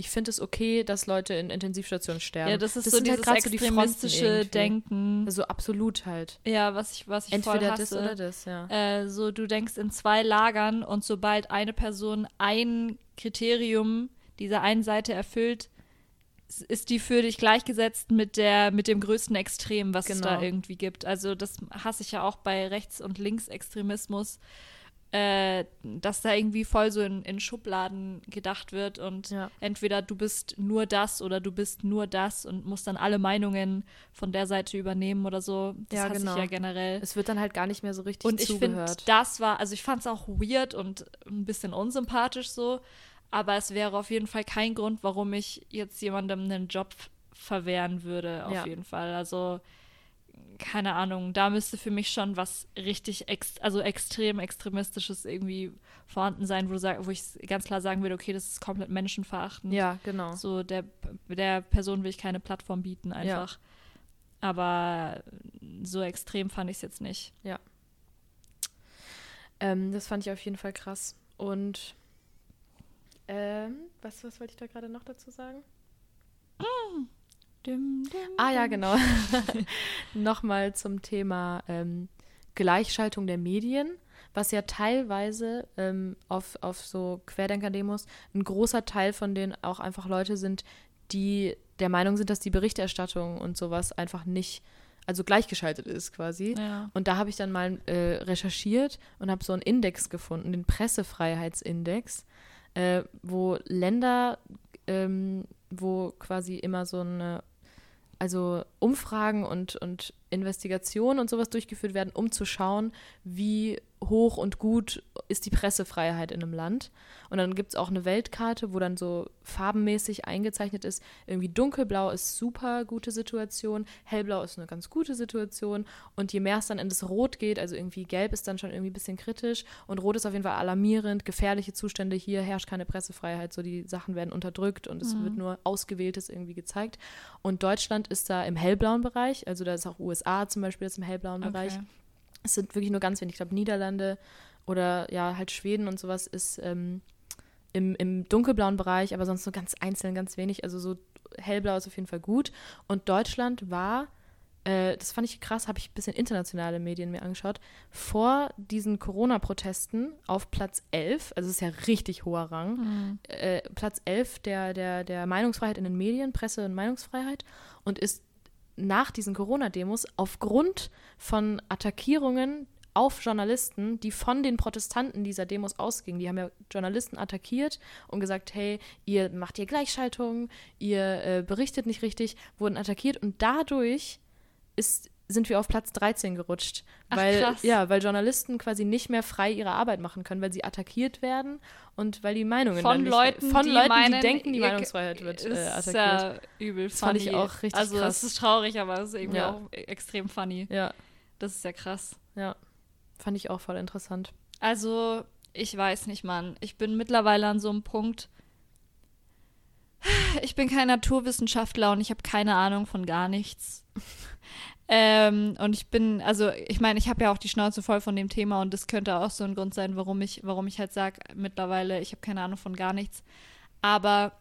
ich finde es okay, dass Leute in Intensivstationen sterben. ja, das ist so sind halt dieses so Fronten extremistische irgendwie. Denken. Also absolut halt. ja, was ich, was ich voll Entweder hasse. das oder das, ja. Äh, so, du denkst in zwei Lagern und sobald eine Person ein Kriterium dieser einen Seite erfüllt, ist die für dich gleichgesetzt mit der mit dem größten Extrem, was es Genau. da irgendwie gibt. Also das hasse ich ja auch bei Rechts- und Linksextremismus, äh, dass da irgendwie voll so in, in Schubladen gedacht wird und Ja. entweder du bist nur das oder du bist nur das und musst dann alle Meinungen von der Seite übernehmen oder so. Das Ja, hasse genau. ich ja generell. Es wird dann halt gar nicht mehr so richtig Und ich finde, das war, also ich fand es auch weird und ein bisschen unsympathisch so, aber es wäre auf jeden Fall kein Grund, warum ich jetzt jemandem einen Job verwehren würde, auf Ja. jeden Fall. Also, keine Ahnung, da müsste für mich schon was richtig, ex also extrem extremistisches irgendwie vorhanden sein, wo, du sag, wo ich ganz klar sagen würde, okay, das ist komplett menschenverachtend. ja, genau. So, der, der Person will ich keine Plattform bieten, einfach. Aber so extrem fand ich es jetzt nicht. Ähm, das fand ich auf jeden Fall krass. Und ähm, was, was wollte ich da gerade noch dazu sagen? Dim, dim, Ah ja, genau. Nochmal zum Thema ähm, Gleichschaltung der Medien, was ja teilweise ähm, auf, auf so Querdenker-Demos ein großer Teil von denen auch einfach Leute sind, die der Meinung sind, dass die Berichterstattung und sowas einfach nicht, also gleichgeschaltet ist quasi. Ja. Und da habe ich dann mal äh, recherchiert und habe so einen Index gefunden, den Pressefreiheitsindex, äh, wo Länder, ähm, wo quasi immer so eine, also Umfragen und, und Investigationen und sowas durchgeführt werden, um zu schauen, wie hoch und gut ist die Pressefreiheit in einem Land. Und dann gibt es auch eine Weltkarte, wo dann so farbenmäßig eingezeichnet ist, irgendwie dunkelblau ist super gute Situation, hellblau ist eine ganz gute Situation und je mehr es dann in das Rot geht, also irgendwie gelb ist dann schon irgendwie ein bisschen kritisch und rot ist auf jeden Fall alarmierend, gefährliche Zustände, hier herrscht keine Pressefreiheit, so die Sachen werden unterdrückt und es wird nur Ausgewähltes irgendwie gezeigt. Und Deutschland ist da im hellblauen Bereich, also da ist auch USA zum Beispiel ist im hellblauen Bereich. Okay. Es sind wirklich nur ganz wenig. Ich glaube, Niederlande oder ja, halt Schweden und sowas ist ähm, im, im dunkelblauen Bereich, aber sonst nur ganz einzeln, ganz wenig. Also so hellblau ist auf jeden Fall gut. Und Deutschland war, äh, das fand ich krass, habe ich ein bisschen internationale Medien mir angeschaut, vor diesen Corona-Protesten auf Platz 11, also das ist ja richtig hoher Rang, Mhm. äh, Platz 11 der, der, der Meinungsfreiheit in den Medien, Presse- und Meinungsfreiheit und ist nach diesen Corona-Demos aufgrund von Attackierungen auf Journalisten, die von den Protestanten dieser Demos ausgingen. Die haben ja Journalisten attackiert und gesagt, hey, ihr macht hier Gleichschaltung, ihr äh, berichtet nicht richtig, wurden attackiert und dadurch ist, sind wir auf Platz 13 gerutscht. Ach, weil, krass. Ja, weil Journalisten quasi nicht mehr frei ihre Arbeit machen können, weil sie attackiert werden und weil die Meinungen Von nicht, Leuten, von die Leuten, meinen, die denken, die Meinungsfreiheit wird äh, ist attackiert. ja übel Das fand ich funny. auch richtig Also krass. es ist traurig, aber es ist irgendwie Ja. auch extrem funny. Ja, Das ist ja krass. ja. Fand ich auch voll interessant. Also, ich weiß nicht, Mann. Ich bin mittlerweile an so einem Punkt. ich bin kein Naturwissenschaftler und ich habe keine Ahnung von gar nichts. Ähm, und ich bin, also ich meine, ich habe ja auch die Schnauze voll von dem Thema und das könnte auch so ein Grund sein, warum ich, warum ich halt sage, mittlerweile, ich habe keine Ahnung von gar nichts. Aber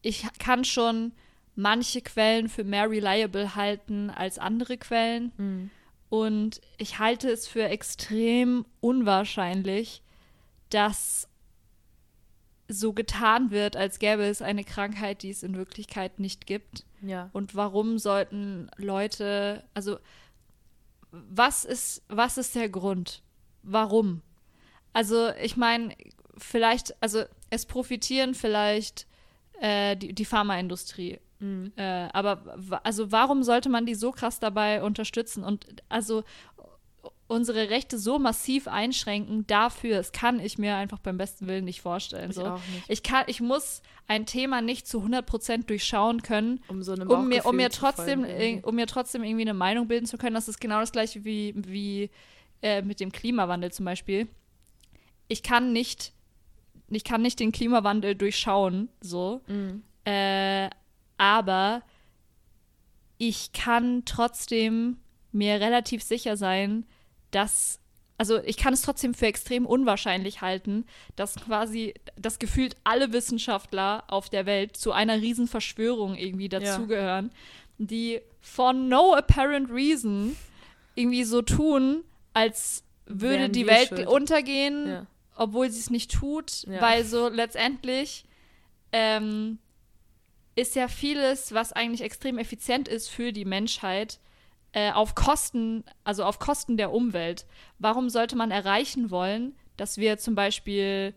ich kann schon manche Quellen für mehr reliable halten als andere Quellen. Mhm. Und ich halte es für extrem unwahrscheinlich, dass so getan wird, als gäbe es eine Krankheit, die es in Wirklichkeit nicht gibt. Ja. Und warum sollten Leute, also was ist, was ist der Grund? Warum? Also ich meine, vielleicht, also es profitieren vielleicht äh, die, die Pharmaindustrie. Mhm. Äh, aber also warum sollte man die so krass dabei unterstützen und also unsere Rechte so massiv einschränken dafür, das kann ich mir einfach beim besten Willen nicht vorstellen. Ich so. auch nicht. Ich kann, ich muss ein Thema nicht zu 100% durchschauen können, Um so um mir, um mir trotzdem, folgen um mir trotzdem irgendwie eine Meinung bilden zu können. Das ist genau das gleiche wie, wie äh, mit dem Klimawandel zum Beispiel. Ich kann nicht, ich kann nicht den Klimawandel durchschauen, so. Mhm. Äh, aber ich kann trotzdem mir relativ sicher sein, dass, also ich kann es trotzdem für extrem unwahrscheinlich halten, dass quasi, dass gefühlt alle Wissenschaftler auf der Welt zu einer Riesenverschwörung irgendwie dazugehören, die for no apparent reason irgendwie so tun, als würde Wären die Welt schuld. untergehen, Ja. obwohl sie es nicht tut, Ja. weil so letztendlich ähm, ist ja vieles, was eigentlich extrem effizient ist für die Menschheit, äh, auf Kosten, also auf Kosten der Umwelt. Warum sollte man erreichen wollen, dass wir zum Beispiel,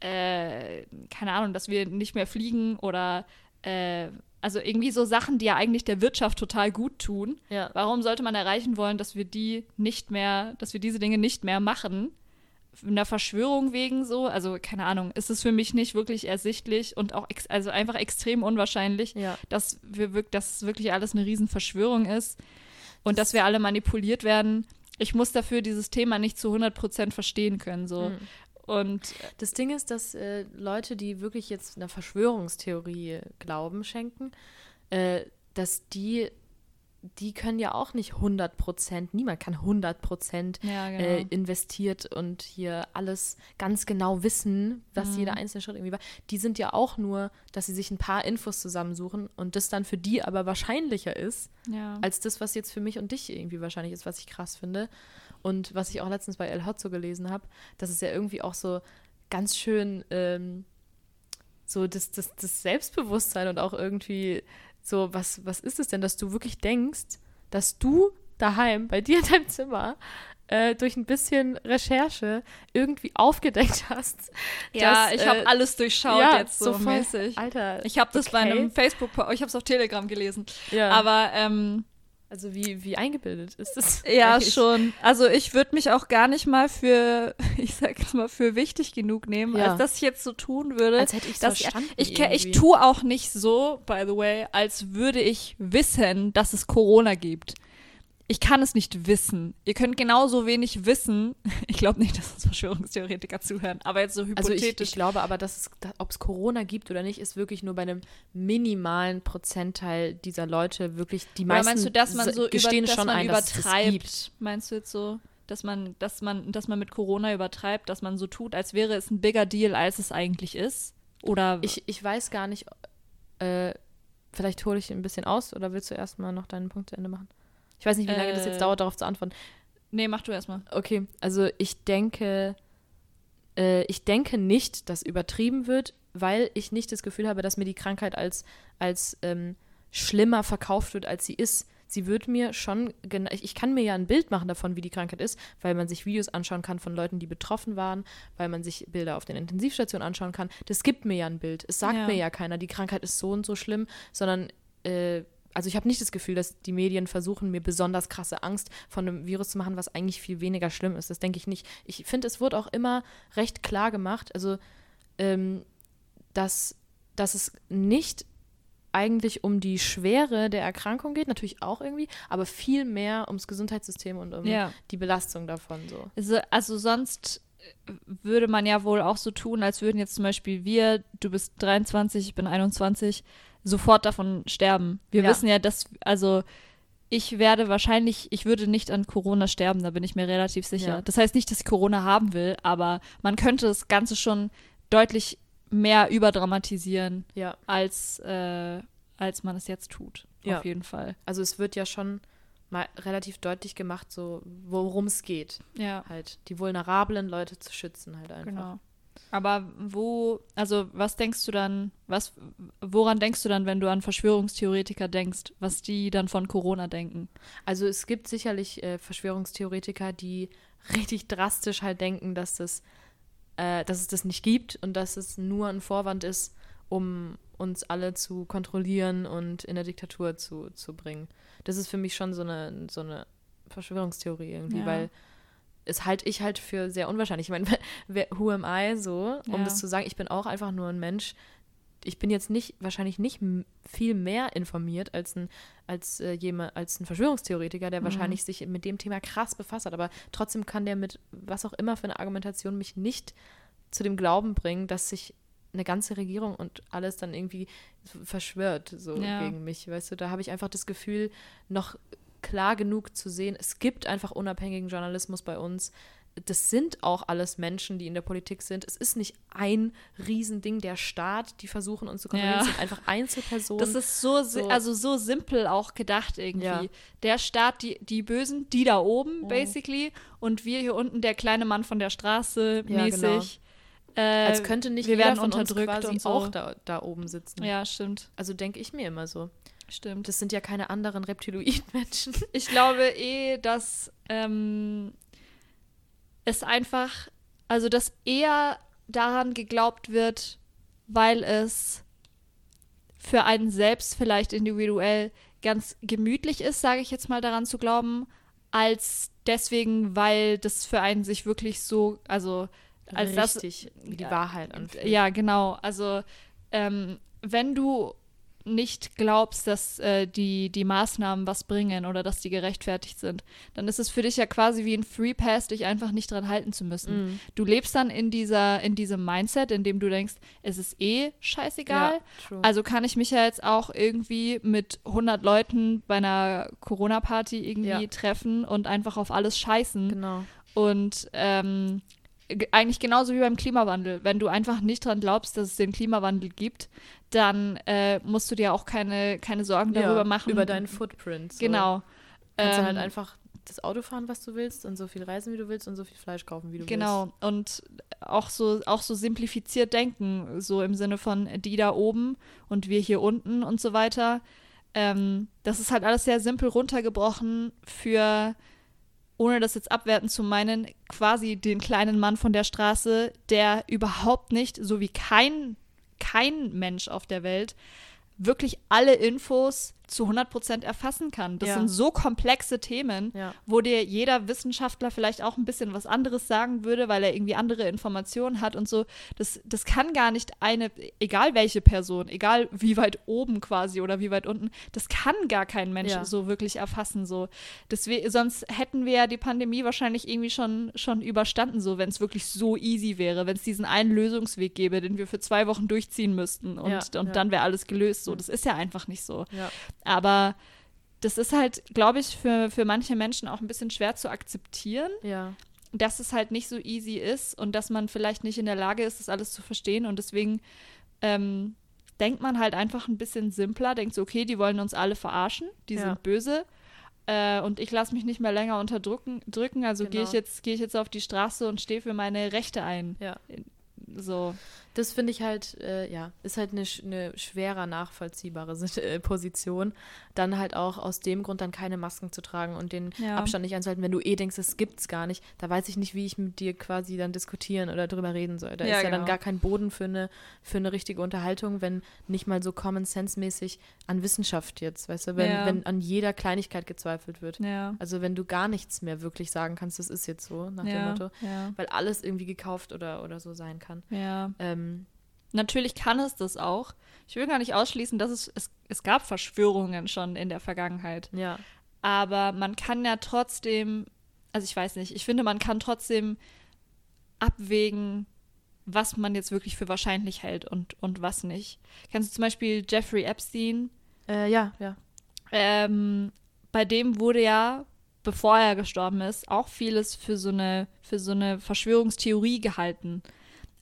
äh, keine Ahnung, dass wir nicht mehr fliegen oder äh, also irgendwie so Sachen, die ja eigentlich der Wirtschaft total gut tun. Ja. Warum sollte man erreichen wollen, dass wir die nicht mehr, dass wir diese Dinge nicht mehr machen? Einer Verschwörung wegen so, also keine Ahnung, ist es für mich nicht wirklich ersichtlich und auch also einfach extrem unwahrscheinlich, Ja. dass wir wirk dass wirklich alles eine Riesenverschwörung ist und dass wir alle manipuliert werden. Ich muss dafür dieses Thema nicht zu 100% verstehen können so. Mhm. Und Das Ding ist, dass äh, Leute, die wirklich jetzt einer Verschwörungstheorie Glauben schenken, äh, dass die, die können ja auch nicht 100 Prozent, niemand kann 100 Prozent ja, genau. äh, investiert und hier alles ganz genau wissen, was Mhm. jeder einzelne Schritt irgendwie war. Die sind ja auch nur, dass sie sich ein paar Infos zusammensuchen und das dann für die aber wahrscheinlicher ist, ja. als das, was jetzt für mich und dich irgendwie wahrscheinlich ist, was ich krass finde. Und was ich auch letztens bei El Hotzo gelesen habe, dass es ja irgendwie auch so ganz schön ähm, so das, das, das Selbstbewusstsein und auch irgendwie so, was, was ist es denn, dass du wirklich denkst, dass du daheim bei dir in deinem Zimmer äh, durch ein bisschen Recherche irgendwie aufgedeckt hast. ja, dass, ich äh, habe alles durchschaut ja, jetzt so, voll- mäßig. Alter. Ich habe das bei okay. einem Facebook, ich habe es auf Telegram gelesen. ja. Aber ähm, also wie, wie eingebildet ist das? ja, eigentlich? schon. Also ich würde mich auch gar nicht mal für, ich sag jetzt mal, für wichtig genug nehmen, Ja. als dass ich jetzt so tun würde. Als hätte ich es dass verstanden. ich, ich irgendwie. tue auch nicht so, by the way, als würde ich wissen, dass es Corona gibt. Ich kann es nicht wissen. Ihr könnt genauso wenig wissen. Ich glaube nicht, dass uns Verschwörungstheoretiker zuhören, aber jetzt so Also hypothetisch. ich, ich glaube aber, dass ob es Corona gibt oder nicht, ist wirklich nur bei einem minimalen Prozentteil dieser Leute wirklich die Oder meisten meinst du, dass man so über, gestehen dass schon man ein, das übertreibt? gibt. Meinst du jetzt so, dass man, dass man, dass man mit Corona übertreibt, dass man so tut, als wäre es ein bigger Deal, als es eigentlich ist? Oder Ich, ich weiß gar nicht, äh, vielleicht hole ich ein bisschen aus oder willst du erstmal noch deinen Punkt zu Ende machen? Ich weiß nicht, wie lange das Äh. jetzt dauert, darauf zu antworten. nee, mach du erstmal. Okay, also ich denke, äh, ich denke nicht, dass übertrieben wird, weil ich nicht das Gefühl habe, dass mir die Krankheit als, als ähm, schlimmer verkauft wird, als sie ist. Sie wird mir schon, ich kann mir ja ein Bild machen davon, wie die Krankheit ist, weil man sich Videos anschauen kann von Leuten, die betroffen waren, weil man sich Bilder auf den Intensivstationen anschauen kann. Das gibt mir ja ein Bild. Es sagt Ja. mir ja keiner, die Krankheit ist so und so schlimm, sondern äh, also ich habe nicht das Gefühl, dass die Medien versuchen, mir besonders krasse Angst von einem Virus zu machen, was eigentlich viel weniger schlimm ist. Das denke ich nicht. Ich finde, es wurde auch immer recht klar gemacht, also ähm, dass, dass es nicht eigentlich um die Schwere der Erkrankung geht, natürlich auch irgendwie, aber viel mehr ums Gesundheitssystem und um Ja. die Belastung davon so. Also, also sonst würde man ja wohl auch so tun, als würden jetzt zum Beispiel wir, du bist 23, ich bin 21, sofort davon sterben. Wir Ja. wissen ja, dass, also ich werde wahrscheinlich, ich würde nicht an Corona sterben, da bin ich mir relativ sicher. Ja. Das heißt nicht, dass ich Corona haben will, aber man könnte das Ganze schon deutlich mehr überdramatisieren, Ja. als, äh, als man es jetzt tut. Ja. Auf jeden Fall. Also es wird ja schon mal relativ deutlich gemacht, so worum es geht. Ja, Halt die vulnerablen Leute zu schützen halt einfach. genau. Aber wo, also was denkst du dann, was, woran denkst du dann, wenn du an Verschwörungstheoretiker denkst, was die dann von Corona denken? Also es gibt sicherlich äh, Verschwörungstheoretiker, die richtig drastisch halt denken, dass das, äh, dass es das nicht gibt und dass es nur ein Vorwand ist, um uns alle zu kontrollieren und in der Diktatur zu, zu bringen. Das ist für mich schon so eine, so eine Verschwörungstheorie irgendwie, Ja. weil es halte ich halt für sehr unwahrscheinlich. Ich meine, wer, who am I so, um Ja. das zu sagen, ich bin auch einfach nur ein Mensch. Ich bin jetzt nicht, wahrscheinlich nicht viel mehr informiert als ein, als, äh, jemand, als ein Verschwörungstheoretiker, der Mhm. wahrscheinlich sich mit dem Thema krass befasst hat. Aber trotzdem kann der mit was auch immer für eine Argumentation mich nicht zu dem Glauben bringen, dass sich eine ganze Regierung und alles dann irgendwie verschwört so Ja. gegen mich. Weißt du, da habe ich einfach das Gefühl, noch klar genug zu sehen, es gibt einfach unabhängigen Journalismus bei uns. Das sind auch alles Menschen, die in der Politik sind. Es ist nicht ein Riesending, der Staat, die versuchen uns zu kontrollieren. Ja. Es sind einfach Einzelpersonen. Das ist so, So. also so simpel auch gedacht irgendwie. Ja. Der Staat, die, die Bösen, die da oben, Mhm. basically, und wir hier unten, der kleine Mann von der Straße, Ja, mäßig. Äh, Als könnte nicht wir jeder werden von unterdrückt uns quasi und so. auch da, da oben sitzen. Ja, stimmt, Also denke ich mir immer so. Stimmt. Das sind ja keine anderen Reptiloid-Menschen. Ich glaube eh, dass ähm, es einfach, also dass eher daran geglaubt wird, weil es für einen selbst vielleicht individuell ganz gemütlich ist, sage ich jetzt mal daran zu glauben, als deswegen, weil das für einen sich wirklich so, also als das, Richtig, wie die Wahrheit anfühlt. ja, genau. Also, ähm, wenn du nicht glaubst, dass äh, die, die Maßnahmen was bringen oder dass die gerechtfertigt sind, dann ist es für dich ja quasi wie ein Free Pass, dich einfach nicht dran halten zu müssen. Mhm. Du lebst dann in dieser, in diesem Mindset, in dem du denkst, es ist eh scheißegal. Ja. Also kann ich mich ja jetzt auch irgendwie mit 100 Leuten bei einer Corona-Party irgendwie Ja. treffen und einfach auf alles scheißen. genau. Und ähm, eigentlich genauso wie beim Klimawandel. Wenn du einfach nicht dran glaubst, dass es den Klimawandel gibt, dann äh, musst du dir auch keine, keine Sorgen darüber ja, machen. Über deinen Footprint. So. Genau. Kannst du Ähm, halt einfach das Auto fahren, was du willst und so viel reisen, wie du willst und so viel Fleisch kaufen, wie du Genau. Und auch so, auch so simplifiziert denken, so im Sinne von die da oben und wir hier unten und so weiter. Ähm, das ist halt alles sehr simpel runtergebrochen für, ohne das jetzt abwerten zu meinen, quasi den kleinen Mann von der Straße, der überhaupt nicht, so wie kein, kein Mensch auf der Welt, wirklich alle Infos zu 100% erfassen kann. Das Ja. sind so komplexe Themen. Ja. wo dir jeder Wissenschaftler vielleicht auch ein bisschen was anderes sagen würde, weil er irgendwie andere Informationen hat und so. Das, das kann gar nicht eine, egal welche Person, egal wie weit oben quasi oder wie weit unten, das kann gar kein Mensch Ja. so wirklich erfassen. So. Deswegen, sonst hätten wir ja die Pandemie wahrscheinlich irgendwie schon, schon überstanden, so wenn es wirklich so easy wäre, wenn es diesen einen Lösungsweg gäbe, den wir für zwei Wochen durchziehen müssten und, und dann wäre alles gelöst. So, das ist ja einfach nicht so. Aber das ist halt, glaube ich, für, für manche Menschen auch ein bisschen schwer zu akzeptieren, ja. dass es halt nicht so easy ist und dass man vielleicht nicht in der Lage ist, das alles zu verstehen. Und deswegen ähm, denkt man halt einfach ein bisschen simpler, denkt so, okay, die wollen uns alle verarschen, die Ja. sind böse. Äh, und ich lasse mich nicht mehr länger unterdrücken, drücken, also gehe ich Genau. jetzt, gehe ich jetzt auf die Straße und stehe für meine Rechte ein. Ja. So. Das finde ich halt, äh, ja, ist halt eine, eine schwerer nachvollziehbare äh, Position. Dann halt auch aus dem Grund dann keine Masken zu tragen und den Ja. Abstand nicht einzuhalten. Wenn du eh denkst, es gibt's gar nicht, da weiß ich nicht, wie ich mit dir quasi dann diskutieren oder drüber reden soll. Da Ja, ist ja dann genau. gar kein Boden für eine, für eine richtige Unterhaltung, wenn nicht mal so Common Sense-mäßig an Wissenschaft jetzt, weißt du, wenn, Ja. wenn an jeder Kleinigkeit gezweifelt wird. Ja. Also wenn du gar nichts mehr wirklich sagen kannst, das ist jetzt so, nach dem. Motto. Weil alles irgendwie gekauft oder, oder so sein kann. Ja. Ähm, Natürlich kann es das auch. Ich will gar nicht ausschließen, dass es, es, es gab Verschwörungen schon in der Vergangenheit. ja. Aber man kann ja trotzdem, also ich weiß nicht, ich finde, man kann trotzdem abwägen, was man jetzt wirklich für wahrscheinlich hält und, und was nicht. Kennst du zum Beispiel Jeffrey Epstein? Äh, ja, ja. Ähm, bei dem wurde ja, bevor er gestorben ist, auch vieles für so eine, für so eine Verschwörungstheorie gehalten.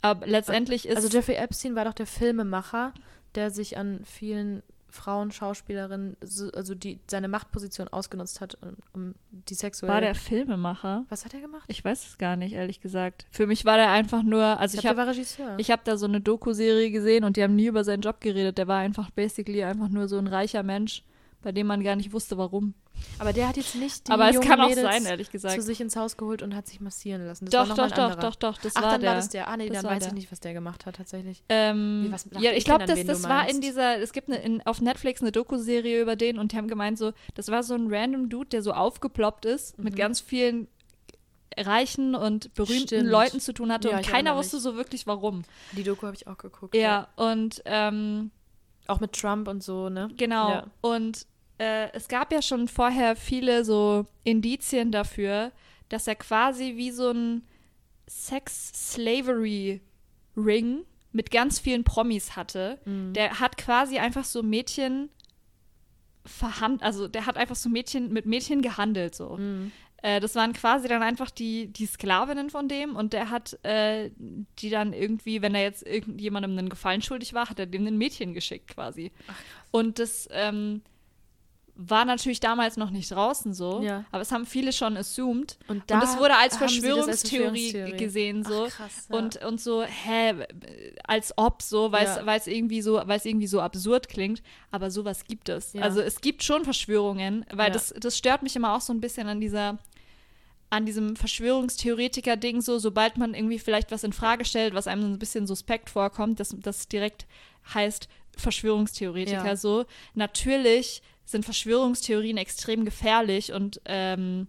Aber letztendlich ist. Also Jeffrey Epstein war doch der Filmemacher, der sich an vielen Frauen, Schauspielerinnen, so, also die seine Machtposition ausgenutzt hat, um, um die sexuelle. war der Filmemacher? Was hat er gemacht? Ich weiß es gar nicht, ehrlich gesagt. Für mich war der einfach nur, also ich der habe war Regisseur. ich hab da so eine Doku-Serie gesehen und die haben nie über seinen Job geredet. Der war einfach basically einfach nur so ein reicher Mensch, bei dem man gar nicht wusste, warum. aber der hat jetzt nicht die Aber es kann auch sein, ehrlich gesagt. zu sich ins Haus geholt und hat sich massieren lassen. Das Doch, doch, doch, doch, doch, das Ach, war dann der. war das der. Ah, nee, Das dann weiß der. ich nicht, was der gemacht hat, tatsächlich. Ähm, Wie, was- ja, ich glaube, das, das war in dieser, es gibt eine, in, auf Netflix eine Doku-Serie über den und die haben gemeint, so, das war so ein random Dude, der so aufgeploppt ist, mit Mhm. ganz vielen reichen und berühmten Stimmt. Leuten zu tun hatte Ja, und keiner wusste so wirklich warum. Die Doku habe ich auch geguckt. Ja, und ähm, Auch mit Trump und so, ne? Genau. Ja. Und äh, es gab ja schon vorher viele so Indizien dafür, dass er quasi wie so ein Sex-Slavery-Ring mit ganz vielen Promis hatte. Mhm. Der hat quasi einfach so Mädchen verhandelt, also der hat einfach so Mädchen mit Mädchen gehandelt so. Mhm. Äh, das waren quasi dann einfach die, die Sklavinnen von dem und der hat äh, die dann irgendwie, wenn er jetzt irgendjemandem einen Gefallen schuldig war, hat er dem ein Mädchen geschickt quasi. Und das ähm, war natürlich damals noch nicht draußen so, Ja. aber es haben viele schon assumed. Und, und das wurde als das als Verschwörungstheorie, Verschwörungstheorie. gesehen so. Ach, krass, ja. Und, und so, hä, als ob so, weil es Ja. weil es irgendwie so, weil es irgendwie so absurd klingt, aber sowas gibt es. Also es gibt schon Verschwörungen, weil das, das stört mich immer auch so ein bisschen an dieser an diesem Verschwörungstheoretiker-Ding so, sobald man irgendwie vielleicht was in Frage stellt, was einem so ein bisschen suspekt vorkommt, dass das direkt heißt Verschwörungstheoretiker so. Natürlich sind Verschwörungstheorien extrem gefährlich und ähm,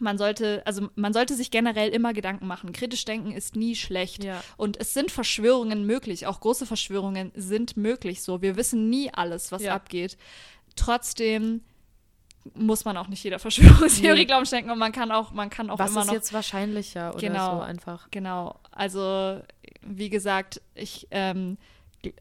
man sollte, also man sollte sich generell immer Gedanken machen. Kritisch denken ist nie schlecht. Ja. Und es sind Verschwörungen möglich, auch große Verschwörungen sind möglich so. Wir wissen nie alles, was Ja. abgeht. Trotzdem muss man auch nicht jeder Verschwörungstheorie Nee. Glauben schenken und man kann auch, man kann auch Was immer ist noch. jetzt wahrscheinlicher oder Genau. so einfach? Genau. Also, wie gesagt, ich, ähm,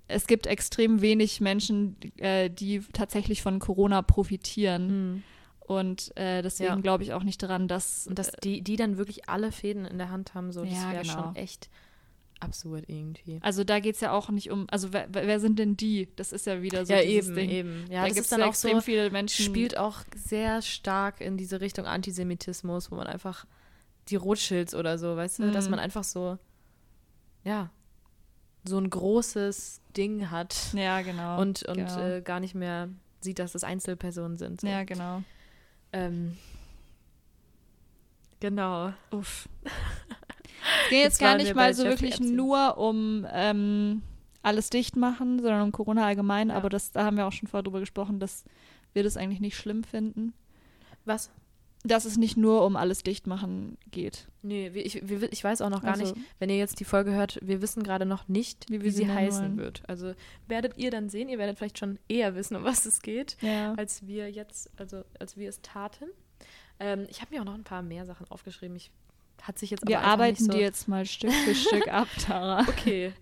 es gibt extrem wenig Menschen, äh, die tatsächlich von Corona profitieren. Mhm. Und äh, deswegen Ja. glaube ich auch nicht daran, dass. Und dass die, die dann wirklich alle Fäden in der Hand haben, so, das Ja, wäre genau. schon echt absurd irgendwie. also da geht es ja auch nicht um. Also wer, wer sind denn die? Das ist ja wieder so ja, dieses eben, Ding. eben. Ja, da gibt es dann auch extrem so, viele Menschen. spielt auch sehr stark in diese Richtung Antisemitismus, wo man einfach die Rothschilds oder so, weißt du, dass Mhm. man einfach so, ja, so ein großes Ding hat Ja, genau. und, und genau. äh, gar nicht mehr sieht, dass das Einzelpersonen sind. So. ja, genau. Ähm, genau. Uff. Es geht jetzt Jetzt gar nicht wir mal so Jeffrey wirklich Epstein. nur um ähm, alles dicht machen, sondern um Corona allgemein. Ja. Aber das, da haben wir auch schon vorher drüber gesprochen, dass wir das eigentlich nicht schlimm finden. Was? Dass es nicht nur um alles dicht machen geht. Nee, ich, wir, ich weiß auch noch gar Also- nicht, wenn ihr jetzt die Folge hört, wir wissen gerade noch nicht, Wie wie, sie heißen wollen. wird. Also werdet ihr dann sehen, ihr werdet vielleicht schon eher wissen, um was es geht, Ja. als wir jetzt, also als wir es taten. Ähm, ich habe mir auch noch ein paar mehr Sachen aufgeschrieben. Ich hat sich jetzt Wir arbeiten so die jetzt mal Stück für Stück ab, Tara. Okay.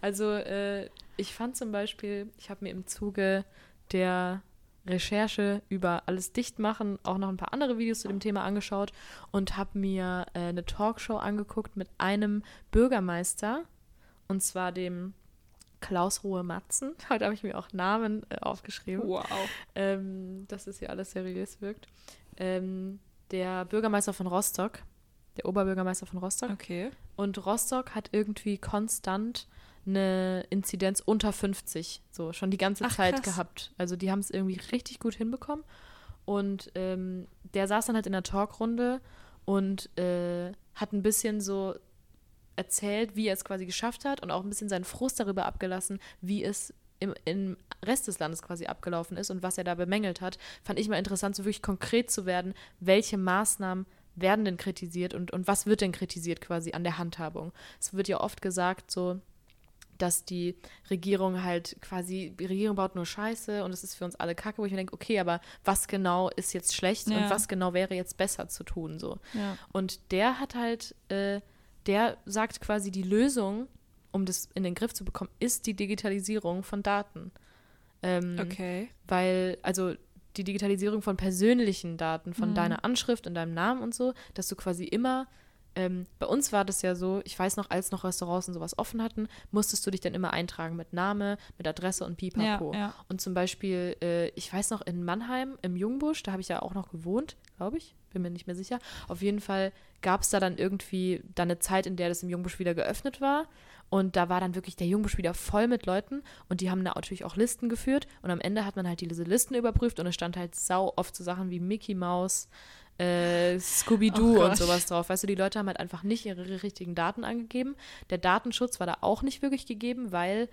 Also äh, ich fand zum Beispiel, ich habe mir im Zuge der Recherche über alles dicht machen auch noch ein paar andere Videos zu dem Thema angeschaut und habe mir äh, eine Talkshow angeguckt mit einem Bürgermeister und zwar dem Klaus Ruhe Matzen. Heute habe ich mir auch Namen äh, aufgeschrieben Wow. ähm, dass es hier alles seriös wirkt. Ähm, der Bürgermeister von Rostock, der Oberbürgermeister von Rostock. Okay. Und Rostock hat irgendwie konstant eine Inzidenz unter 50, so schon die ganze Ach, Zeit krass. gehabt. Also die haben es irgendwie richtig gut hinbekommen. Und ähm, der saß dann halt in der Talkrunde und äh, hat ein bisschen so erzählt, wie er es quasi geschafft hat und auch ein bisschen seinen Frust darüber abgelassen, wie es im, im Rest des Landes quasi abgelaufen ist und was er da bemängelt hat. Fand ich mal interessant, so wirklich konkret zu werden, welche Maßnahmen werden denn kritisiert und, und was wird denn kritisiert quasi an der Handhabung. Es wird ja oft gesagt, so, dass die Regierung halt quasi, die Regierung baut nur Scheiße und es ist für uns alle Kacke, wo ich mir denke, okay, aber was genau ist jetzt schlecht Ja. und was genau wäre jetzt besser zu tun, so. Ja. Und der hat halt, äh, der sagt quasi, die Lösung um das in den Griff zu bekommen, ist die Digitalisierung von Daten. Ähm, Okay. Weil, also die Digitalisierung von persönlichen Daten, von Mhm. deiner Anschrift und deinem Namen und so, dass du quasi immer, ähm, bei uns war das ja so, ich weiß noch, als noch Restaurants und sowas offen hatten, musstest du dich dann immer eintragen mit Name, mit Adresse und Ja, Pipapo. ja. Und zum Beispiel, äh, ich weiß noch, in Mannheim, im Jungbusch, da habe ich ja auch noch gewohnt, glaube ich, bin mir nicht mehr sicher. Auf jeden Fall gab es da dann irgendwie dann eine Zeit, in der das im Jungbusch wieder geöffnet war. Und da war dann wirklich der Jungbusch wieder voll mit Leuten und die haben da natürlich auch Listen geführt. Und am Ende hat man halt diese Listen überprüft und es stand halt sau oft so Sachen wie Mickey Mouse, äh, Scooby-Doo Oh und sowas drauf. Weißt du, die Leute haben halt einfach nicht ihre richtigen Daten angegeben. Der Datenschutz war da auch nicht wirklich gegeben, weil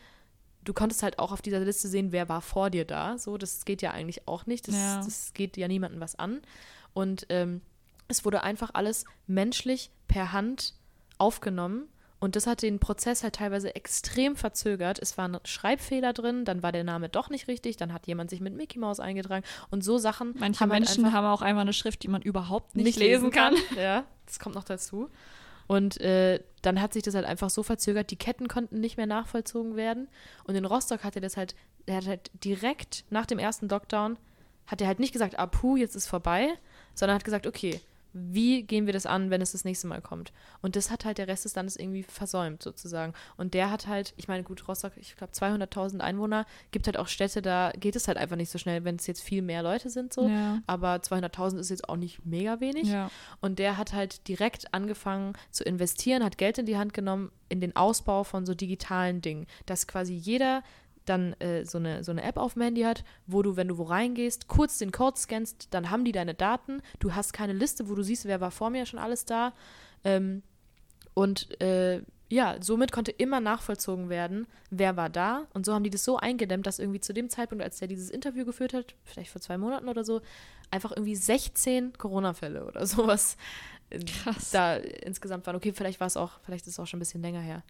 du konntest halt auch auf dieser Liste sehen, wer war vor dir da. So, das geht ja eigentlich auch nicht. Das, Ja. das geht ja niemandem was an. Und ähm, es wurde einfach alles menschlich per Hand aufgenommen. Und das hat den Prozess halt teilweise extrem verzögert. Es waren Schreibfehler drin, dann war der Name doch nicht richtig, dann hat jemand sich mit Mickey Mouse eingetragen und so Sachen. Manche haben halt Menschen einfach haben auch einfach eine Schrift, die man überhaupt nicht, lesen kann. Ja, das kommt noch dazu. Und äh, dann hat sich das halt einfach so verzögert, die Ketten konnten nicht mehr nachvollzogen werden. Und in Rostock hat er das halt, er hat halt direkt nach dem ersten Lockdown, hat er halt nicht gesagt, ah puh, jetzt ist vorbei, sondern hat gesagt, okay, wie gehen wir das an, wenn es das nächste Mal kommt? Und das hat halt der Rest des Landes irgendwie versäumt, sozusagen. Und der hat halt, ich meine, gut, Rostock, ich glaube 200.000 Einwohner, gibt halt auch Städte, da geht es halt einfach nicht so schnell, wenn es jetzt viel mehr Leute sind, so. Ja. Aber 200.000 ist jetzt auch nicht mega wenig. Ja. Und der hat halt direkt angefangen zu investieren, hat Geld in die Hand genommen in den Ausbau von so digitalen Dingen, dass quasi jeder dann äh, so, eine, so eine App auf dem Handy hat, wo du, wenn du wo reingehst, kurz den Code scannst, dann haben die deine Daten. Du hast keine Liste, wo du siehst, wer war vor mir schon alles da. Ähm, und äh, ja, somit konnte immer nachvollzogen werden, wer war da. Und so haben die das so eingedämmt, dass irgendwie zu dem Zeitpunkt, als der dieses Interview geführt hat, vielleicht vor zwei Monaten oder so, einfach irgendwie 16 Corona-Fälle oder sowas äh, Krass. da insgesamt waren. Okay, vielleicht war es auch, vielleicht ist es auch schon ein bisschen länger her.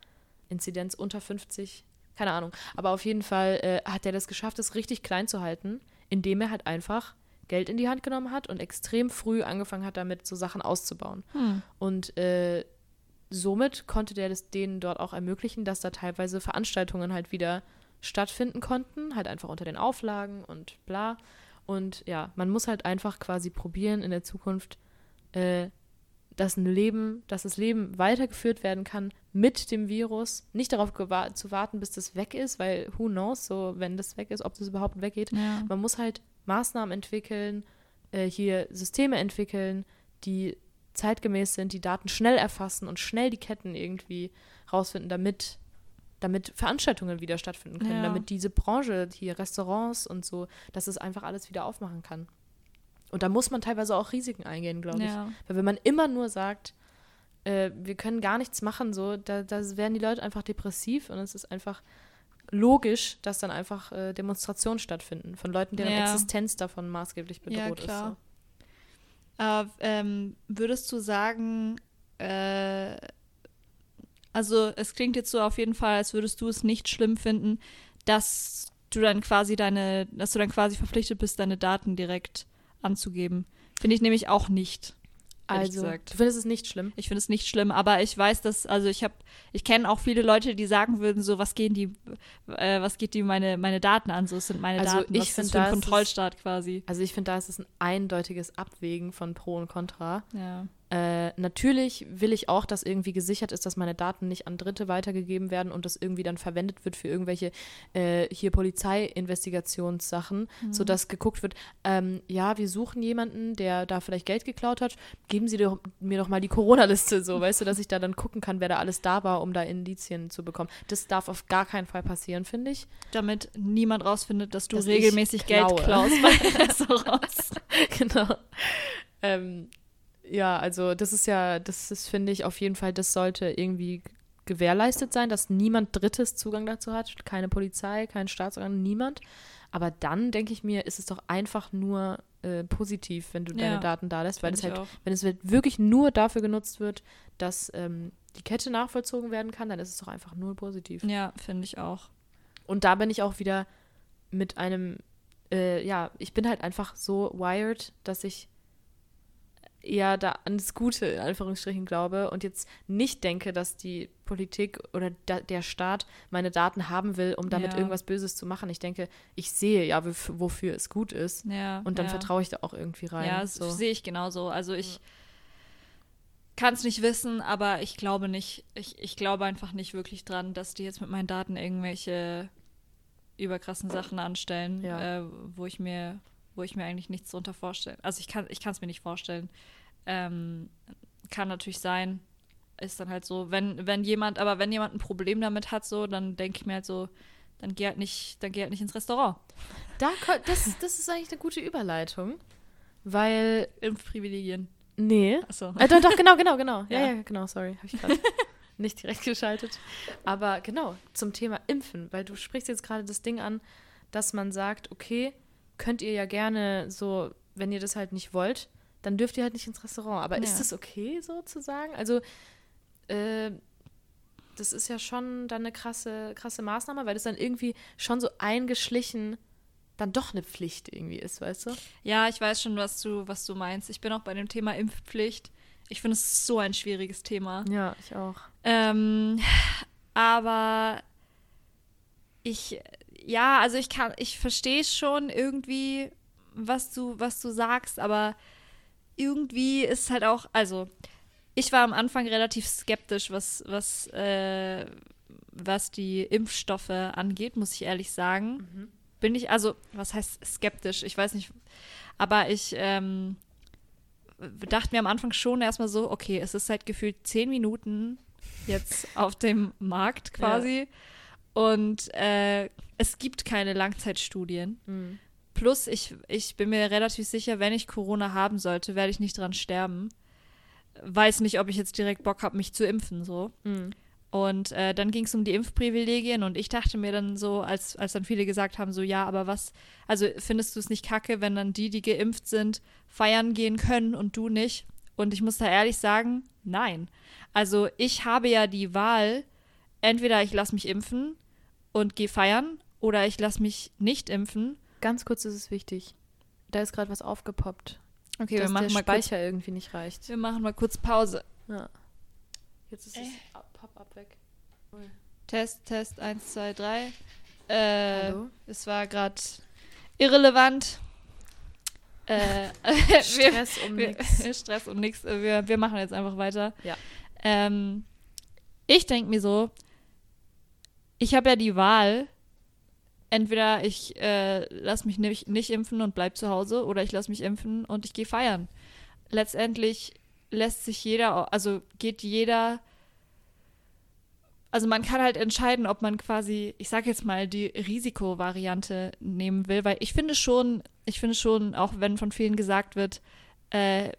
Inzidenz unter 50, keine Ahnung. Aber auf jeden Fall äh, hat er das geschafft, es richtig klein zu halten, indem er halt einfach Geld in die Hand genommen hat und extrem früh angefangen hat, damit so Sachen auszubauen. Hm. Und äh, somit konnte der das denen dort auch ermöglichen, dass da teilweise Veranstaltungen halt wieder stattfinden konnten, halt einfach unter den Auflagen und bla. Und ja, man muss halt einfach quasi probieren in der Zukunft, äh, dass ein Leben, dass das Leben weitergeführt werden kann mit dem Virus, nicht darauf gewa- zu warten, bis das weg ist, weil who knows, so wenn das weg ist, ob das überhaupt weggeht. Ja. Man muss halt Maßnahmen entwickeln, äh, hier Systeme entwickeln, die zeitgemäß sind, die Daten schnell erfassen und schnell die Ketten irgendwie rausfinden, damit, damit Veranstaltungen wieder stattfinden können, Ja. damit diese Branche, hier Restaurants und so, dass es einfach alles wieder aufmachen kann. Und da muss man teilweise auch Risiken eingehen, glaube ich. Ja. Weil wenn man immer nur sagt, äh, wir können gar nichts machen, so, da, da werden die Leute einfach depressiv und es ist einfach logisch, dass dann einfach äh, Demonstrationen stattfinden von Leuten, deren Ja. Existenz davon maßgeblich Ja, bedroht klar. ist. Äh, ähm, würdest du sagen, äh, also es klingt jetzt so auf jeden Fall, als würdest du es nicht schlimm finden, dass du dann quasi deine, dass du dann quasi verpflichtet bist, deine Daten direkt anzugeben. Finde ich nämlich auch nicht. Also, gesagt. du findest es nicht schlimm? Ich finde es nicht schlimm, aber ich weiß, dass, also ich habe, ich kenne auch viele Leute, die sagen würden, so, was gehen die, äh, was geht die meine, meine Daten an? So, es sind meine Also Daten. ich was ist das für ein Kontrollstaat quasi? Also ich finde, da ist es ein eindeutiges Abwägen von Pro und Contra. Ja. Äh, natürlich will ich auch, dass irgendwie gesichert ist, dass meine Daten nicht an Dritte weitergegeben werden und das irgendwie dann verwendet wird für irgendwelche äh, hier Polizeiinvestigationssachen, sodass geguckt wird, ähm, ja, wir suchen jemanden, der da vielleicht Geld geklaut hat, geben Sie doch, mir doch mal die Corona-Liste, so, weißt du, dass ich da dann gucken kann, wer da alles da war, um da Indizien zu bekommen. Das darf auf gar keinen Fall passieren, finde ich. Damit niemand rausfindet, dass du Dass regelmäßig Geld klaust bei Restaurants. genau. Ähm, ja, also das ist ja, das ist, finde ich, auf jeden Fall, das sollte irgendwie gewährleistet sein, dass niemand Drittes Zugang dazu hat. Keine Polizei, kein Staatsorgan, niemand. Aber dann, denke ich mir, ist es doch einfach nur äh, positiv, wenn du Ja. deine Daten da lässt, weil es halt, auch. wenn es halt wirklich nur dafür genutzt wird, dass ähm, die Kette nachvollzogen werden kann, dann ist es doch einfach nur positiv. Ja, finde ich auch. Und da bin ich auch wieder mit einem, äh, ja, ich bin halt einfach so wired, dass ich eher da an das Gute in Anführungsstrichen glaube und jetzt nicht denke, dass die Politik oder da, der Staat meine Daten haben will, um damit Ja. irgendwas Böses zu machen. Ich denke, ich sehe ja, wof- wofür es gut ist. Ja, Und dann ja. vertraue ich da auch irgendwie rein. Ja, das so. sehe ich genauso. Also ich kann es nicht wissen, aber ich glaube nicht, ich, ich glaube einfach nicht wirklich dran, dass die jetzt mit meinen Daten irgendwelche überkrassen Sachen anstellen, äh, wo ich mir, wo ich mir eigentlich nichts drunter vorstellen. Also ich kann, ich kann es mir nicht vorstellen. Ähm, kann natürlich sein, ist dann halt so, wenn, wenn jemand, aber wenn jemand ein Problem damit hat, so, dann denke ich mir halt so, dann geh halt nicht, dann geh halt nicht ins Restaurant. Da, das, das ist eigentlich eine gute Überleitung, weil, Impfprivilegien. nee, Achso. Äh, doch, doch, genau, genau, genau. Ja, Ja. ja, genau, sorry, habe ich gerade nicht direkt geschaltet. Aber genau, zum Thema Impfen, weil du sprichst jetzt gerade das Ding an, dass man sagt, okay, könnt ihr ja gerne so, wenn ihr das halt nicht wollt, dann dürft ihr halt nicht ins Restaurant. Aber ist Ja. das okay, so zu sagen? Also, äh, das ist ja schon dann eine krasse, krasse Maßnahme, weil das dann irgendwie schon so eingeschlichen dann doch eine Pflicht irgendwie ist, weißt du? Ja, ich weiß schon, was du, was du meinst. Ich bin auch bei dem Thema Impfpflicht. Ich finde es so ein schwieriges Thema. Ja, ich auch. Ähm, aber ich, ja, also ich kann, ich verstehe schon irgendwie, was du, was du sagst, aber irgendwie ist halt auch, also ich war am Anfang relativ skeptisch, was, was, äh, was die Impfstoffe angeht, muss ich ehrlich sagen. Bin ich, also, was heißt skeptisch? Ich weiß nicht, aber ich ähm, dachte mir am Anfang schon erstmal so, okay, es ist seit gefühlt zehn Minuten jetzt auf dem Markt quasi und äh, es gibt keine Langzeitstudien. Mhm. Plus, ich, ich bin mir relativ sicher, wenn ich Corona haben sollte, werde ich nicht dran sterben. Weiß nicht, ob ich jetzt direkt Bock habe, mich zu impfen, so. Mhm. Und äh, dann ging es um die Impfprivilegien und ich dachte mir dann so, als, als dann viele gesagt haben, so ja, aber was, also findest du es nicht kacke, wenn dann die, die geimpft sind, feiern gehen können und du nicht? Und ich muss da ehrlich sagen, nein. Also ich habe ja die Wahl, entweder ich lasse mich impfen und gehe feiern oder ich lasse mich nicht impfen. Ganz kurz ist es wichtig. Da ist gerade was aufgepoppt. Okay, dass wir machen, der mal kurz, Speicher irgendwie nicht reicht. wir machen mal kurz Pause. Ja. Jetzt ist Äh. das Ab- Pop-up weg. Test, Test, 1, 2, 3. Äh, Hallo? es war gerade irrelevant. Äh, wir, Stress um wir, nichts. Stress um nichts. Wir, wir machen jetzt einfach weiter. Ja. Ähm, ich denke mir so, ich habe ja die Wahl, entweder ich äh, lasse mich nicht, nicht impfen und bleib zu Hause oder ich lasse mich impfen und ich gehe feiern. Letztendlich lässt sich jeder, also geht jeder, also man kann halt entscheiden, ob man quasi, ich sage jetzt mal, die Risikovariante nehmen will, weil ich finde schon, ich finde schon, auch wenn von vielen gesagt wird, äh,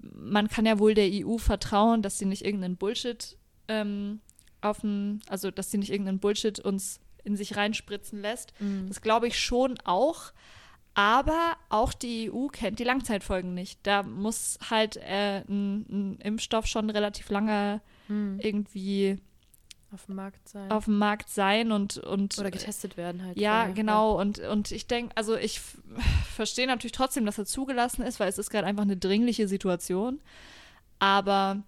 man kann ja wohl der EU vertrauen, dass sie nicht irgendeinen Bullshit ähm, auf also dass sie nicht irgendeinen Bullshit uns in sich reinspritzen lässt. Mhm. Das glaube ich schon auch. Aber auch die EU kennt die Langzeitfolgen nicht. Da muss halt äh, ein, ein Impfstoff schon relativ lange Mhm. irgendwie Auf dem Markt sein. auf dem Markt sein und, und Oder getestet werden halt. ja, vorher. genau. Und, und ich denke, also ich verstehe natürlich trotzdem, dass er zugelassen ist, weil es ist gerade einfach eine dringliche Situation. Aber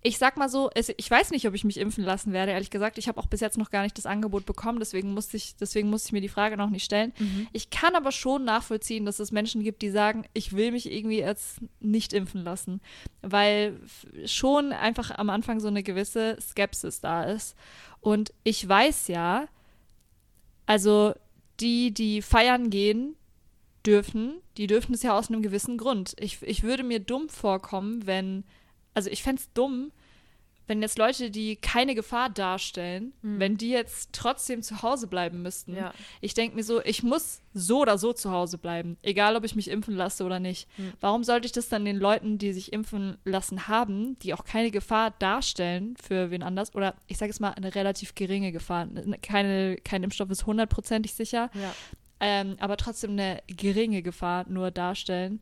ich sag mal so, es, ich weiß nicht, ob ich mich impfen lassen werde, ehrlich gesagt. Ich habe auch bis jetzt noch gar nicht das Angebot bekommen, deswegen musste ich, deswegen musste ich mir die Frage noch nicht stellen. Mhm. Ich kann aber schon nachvollziehen, dass es Menschen gibt, die sagen, ich will mich irgendwie jetzt nicht impfen lassen, weil schon einfach am Anfang so eine gewisse Skepsis da ist. Und ich weiß ja, also die, die feiern gehen dürfen, die dürfen es ja aus einem gewissen Grund. Ich, ich würde mir dumm vorkommen, wenn, also ich fände es dumm, wenn jetzt Leute, die keine Gefahr darstellen, wenn die jetzt trotzdem zu Hause bleiben müssten. Ja. Ich denke mir so, ich muss so oder so zu Hause bleiben, egal ob ich mich impfen lasse oder nicht. Hm. Warum sollte ich das dann den Leuten, die sich impfen lassen haben, die auch keine Gefahr darstellen für wen anders, oder ich sage es mal, eine relativ geringe Gefahr, keine, kein Impfstoff ist hundertprozentig sicher, Ja. ähm, aber trotzdem eine geringe Gefahr nur darstellen.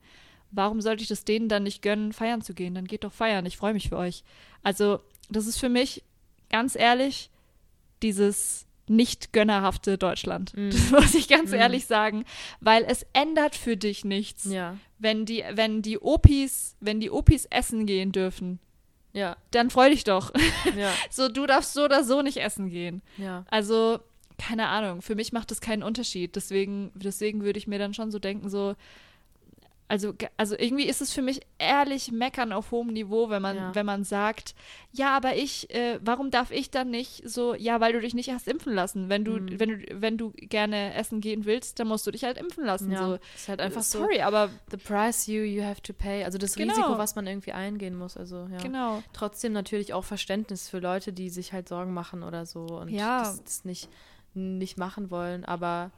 Warum sollte ich das denen dann nicht gönnen, feiern zu gehen? Dann geht doch feiern, ich freue mich für euch. Also, das ist für mich, ganz ehrlich, dieses nicht gönnerhafte Deutschland. Mhm. Das muss ich ganz Mhm. ehrlich sagen, weil es ändert für dich nichts, Ja. wenn die, wenn die Opis, wenn die Opis essen gehen dürfen. Ja. Dann freu dich doch. Ja. So, du darfst so oder so nicht essen gehen. Ja. Also, keine Ahnung, für mich macht das keinen Unterschied. Deswegen, deswegen würde ich mir dann schon so denken, so, also, also irgendwie ist es für mich ehrlich meckern auf hohem Niveau, wenn man, Ja. wenn man sagt, ja, aber ich, äh, warum darf ich dann nicht so, ja, weil du dich nicht hast impfen lassen. Wenn du, Mhm. wenn du, wenn du gerne essen gehen willst, dann musst du dich halt impfen lassen. ja. So. ist halt einfach so. Sorry, aber The price you, you have to pay. Also das Genau. Risiko, was man irgendwie eingehen muss. Also ja. genau. Trotzdem natürlich auch Verständnis für Leute, die sich halt Sorgen machen oder so und Ja. das, das nicht, nicht machen wollen. Aber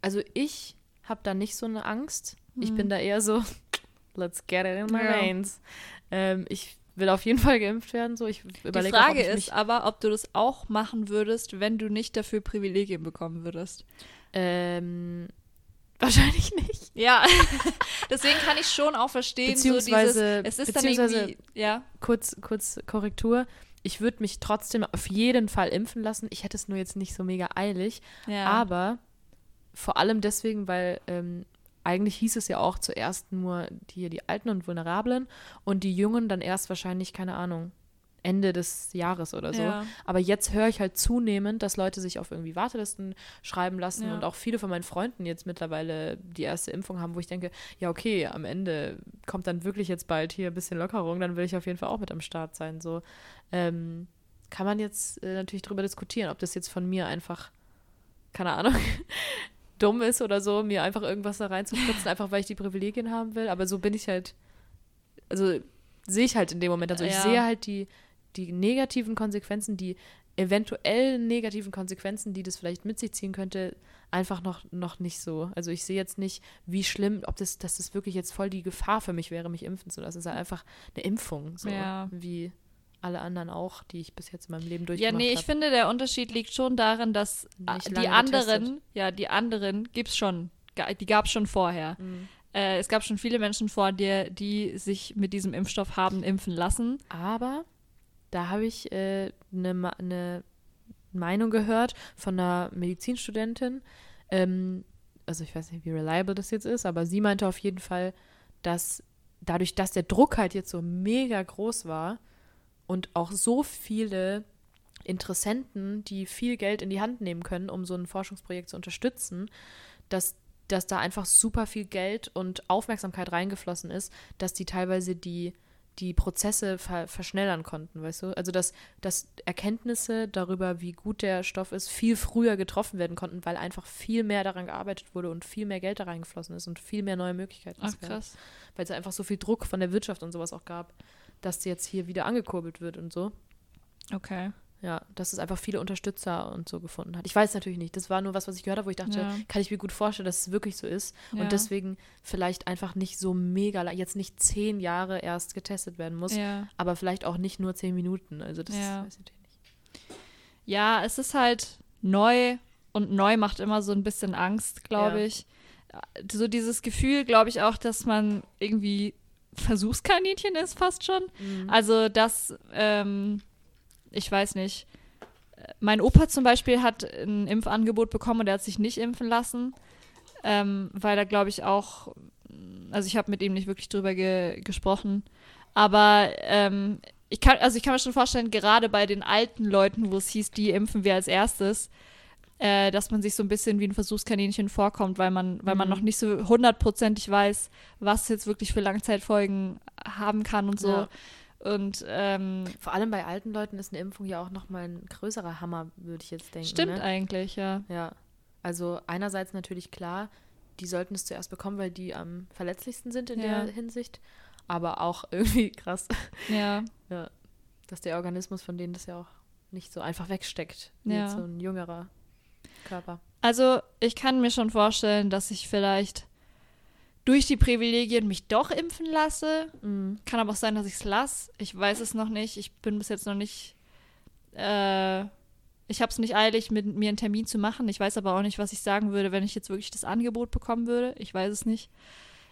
also ich habe da nicht so eine Angst. Ich Mhm. bin da eher so, let's get it in my Ja. veins. Ähm, ich will auf jeden Fall geimpft werden. So. Ich Die überlege auch, ob Frage ich ist aber, ob du das auch machen würdest, wenn du nicht dafür Privilegien bekommen würdest. ähm, wahrscheinlich nicht. Ja, deswegen kann ich schon auch verstehen, so Beziehungsweise- dieses, es ist dann beziehungsweise- irgendwie, ja, Kurz, kurz Korrektur. Ich würde mich trotzdem auf jeden Fall impfen lassen. Ich hätte es nur jetzt nicht so mega eilig. ja. Aber vor allem deswegen, weil ähm, eigentlich hieß es ja auch zuerst nur hier die Alten und Vulnerablen und die Jungen dann erst wahrscheinlich, keine Ahnung, Ende des Jahres oder so. Ja. Aber jetzt höre ich halt zunehmend, dass Leute sich auf irgendwie Wartelisten schreiben lassen Ja. und auch viele von meinen Freunden jetzt mittlerweile die erste Impfung haben, wo ich denke, ja, okay, am Ende kommt dann wirklich jetzt bald hier ein bisschen Lockerung, dann will ich auf jeden Fall auch mit am Start sein. So ähm, kann man jetzt äh, natürlich drüber diskutieren, ob das jetzt von mir einfach, keine Ahnung, dumm ist oder so, mir einfach irgendwas da reinzuspritzen, einfach weil ich die Privilegien haben will. Aber so bin ich halt, also sehe ich halt in dem Moment. Also ich Ja. sehe halt die, die negativen Konsequenzen, die eventuell negativen Konsequenzen, die das vielleicht mit sich ziehen könnte, einfach noch, noch nicht so. Also ich sehe jetzt nicht, wie schlimm, ob das, dass das wirklich jetzt voll die Gefahr für mich wäre, mich impfen zu lassen. Es ist halt einfach eine Impfung, so Ja. wie alle anderen auch, die ich bis jetzt in meinem Leben Ja, durchgemacht nee, ich habe. finde, der Unterschied liegt schon darin, dass äh, die anderen, getestet. ja, die anderen gibt's schon, ga- die gab's schon vorher. Mhm. Äh, es gab schon viele Menschen vor dir, die sich mit diesem Impfstoff haben impfen lassen. Aber da habe ich eine ne, Ma- ne Meinung gehört von einer Medizinstudentin. Ähm, also ich weiß nicht, wie reliable das jetzt ist, aber sie meinte auf jeden Fall, dass dadurch, dass der Druck halt jetzt so mega groß war und auch so viele Interessenten, die viel Geld in die Hand nehmen können, um so ein Forschungsprojekt zu unterstützen, dass, dass da einfach super viel Geld und Aufmerksamkeit reingeflossen ist, dass die teilweise die, die Prozesse ver verschnellern konnten, weißt du? Also dass, dass Erkenntnisse darüber, wie gut der Stoff ist, viel früher getroffen werden konnten, weil einfach viel mehr daran gearbeitet wurde und viel mehr Geld da reingeflossen ist und viel mehr neue Möglichkeiten Ach, krass. weil es einfach so viel Druck von der Wirtschaft und sowas auch gab, dass jetzt hier wieder angekurbelt wird und so. Okay. Ja, dass es einfach viele Unterstützer und so gefunden hat. Ich weiß natürlich nicht. Das war nur was, was ich gehört habe, wo ich dachte, Ja. kann ich mir gut vorstellen, dass es wirklich so ist. Ja. Und deswegen vielleicht einfach nicht so mega, lang- jetzt nicht zehn Jahre erst getestet werden muss, Ja. aber vielleicht auch nicht nur zehn Minuten. Also das Ja. weiß ich natürlich nicht. Ja, es ist halt neu und neu macht immer so ein bisschen Angst, glaube ich. So dieses Gefühl, glaube ich auch, dass man irgendwie Versuchskaninchen ist fast schon. Mhm. Also, dass, ähm, ich weiß nicht, mein Opa zum Beispiel hat ein Impfangebot bekommen und er hat sich nicht impfen lassen, ähm, weil er, glaube ich, auch, also ich habe mit ihm nicht wirklich drüber ge gesprochen, aber ähm, ich kann, also ich kann mir schon vorstellen, gerade bei den alten Leuten, wo es hieß, die impfen wir als erstes, äh, dass man sich so ein bisschen wie ein Versuchskaninchen vorkommt, weil man, weil man Mhm. noch nicht so hundertprozentig weiß, was jetzt wirklich für Langzeitfolgen haben kann und so. Ja. Und ähm, Vor allem bei alten Leuten ist eine Impfung ja auch nochmal ein größerer Hammer, würde ich jetzt denken. stimmt ne? eigentlich, ja. Ja, also einerseits natürlich klar, die sollten es zuerst bekommen, weil die am verletzlichsten sind in Ja. der Hinsicht. Aber auch irgendwie krass, Ja, dass der Organismus von denen das ja auch nicht so einfach wegsteckt, wie Ja. so ein jüngerer Körper. also ich kann mir schon vorstellen, dass ich vielleicht durch die Privilegien mich doch impfen lasse. Kann aber auch sein, dass ich es lasse. Ich weiß es noch nicht. Ich bin bis jetzt noch nicht. Äh, ich habe es nicht eilig, mit mir einen Termin zu machen. Ich weiß aber auch nicht, was ich sagen würde, wenn ich jetzt wirklich das Angebot bekommen würde. Ich weiß es nicht.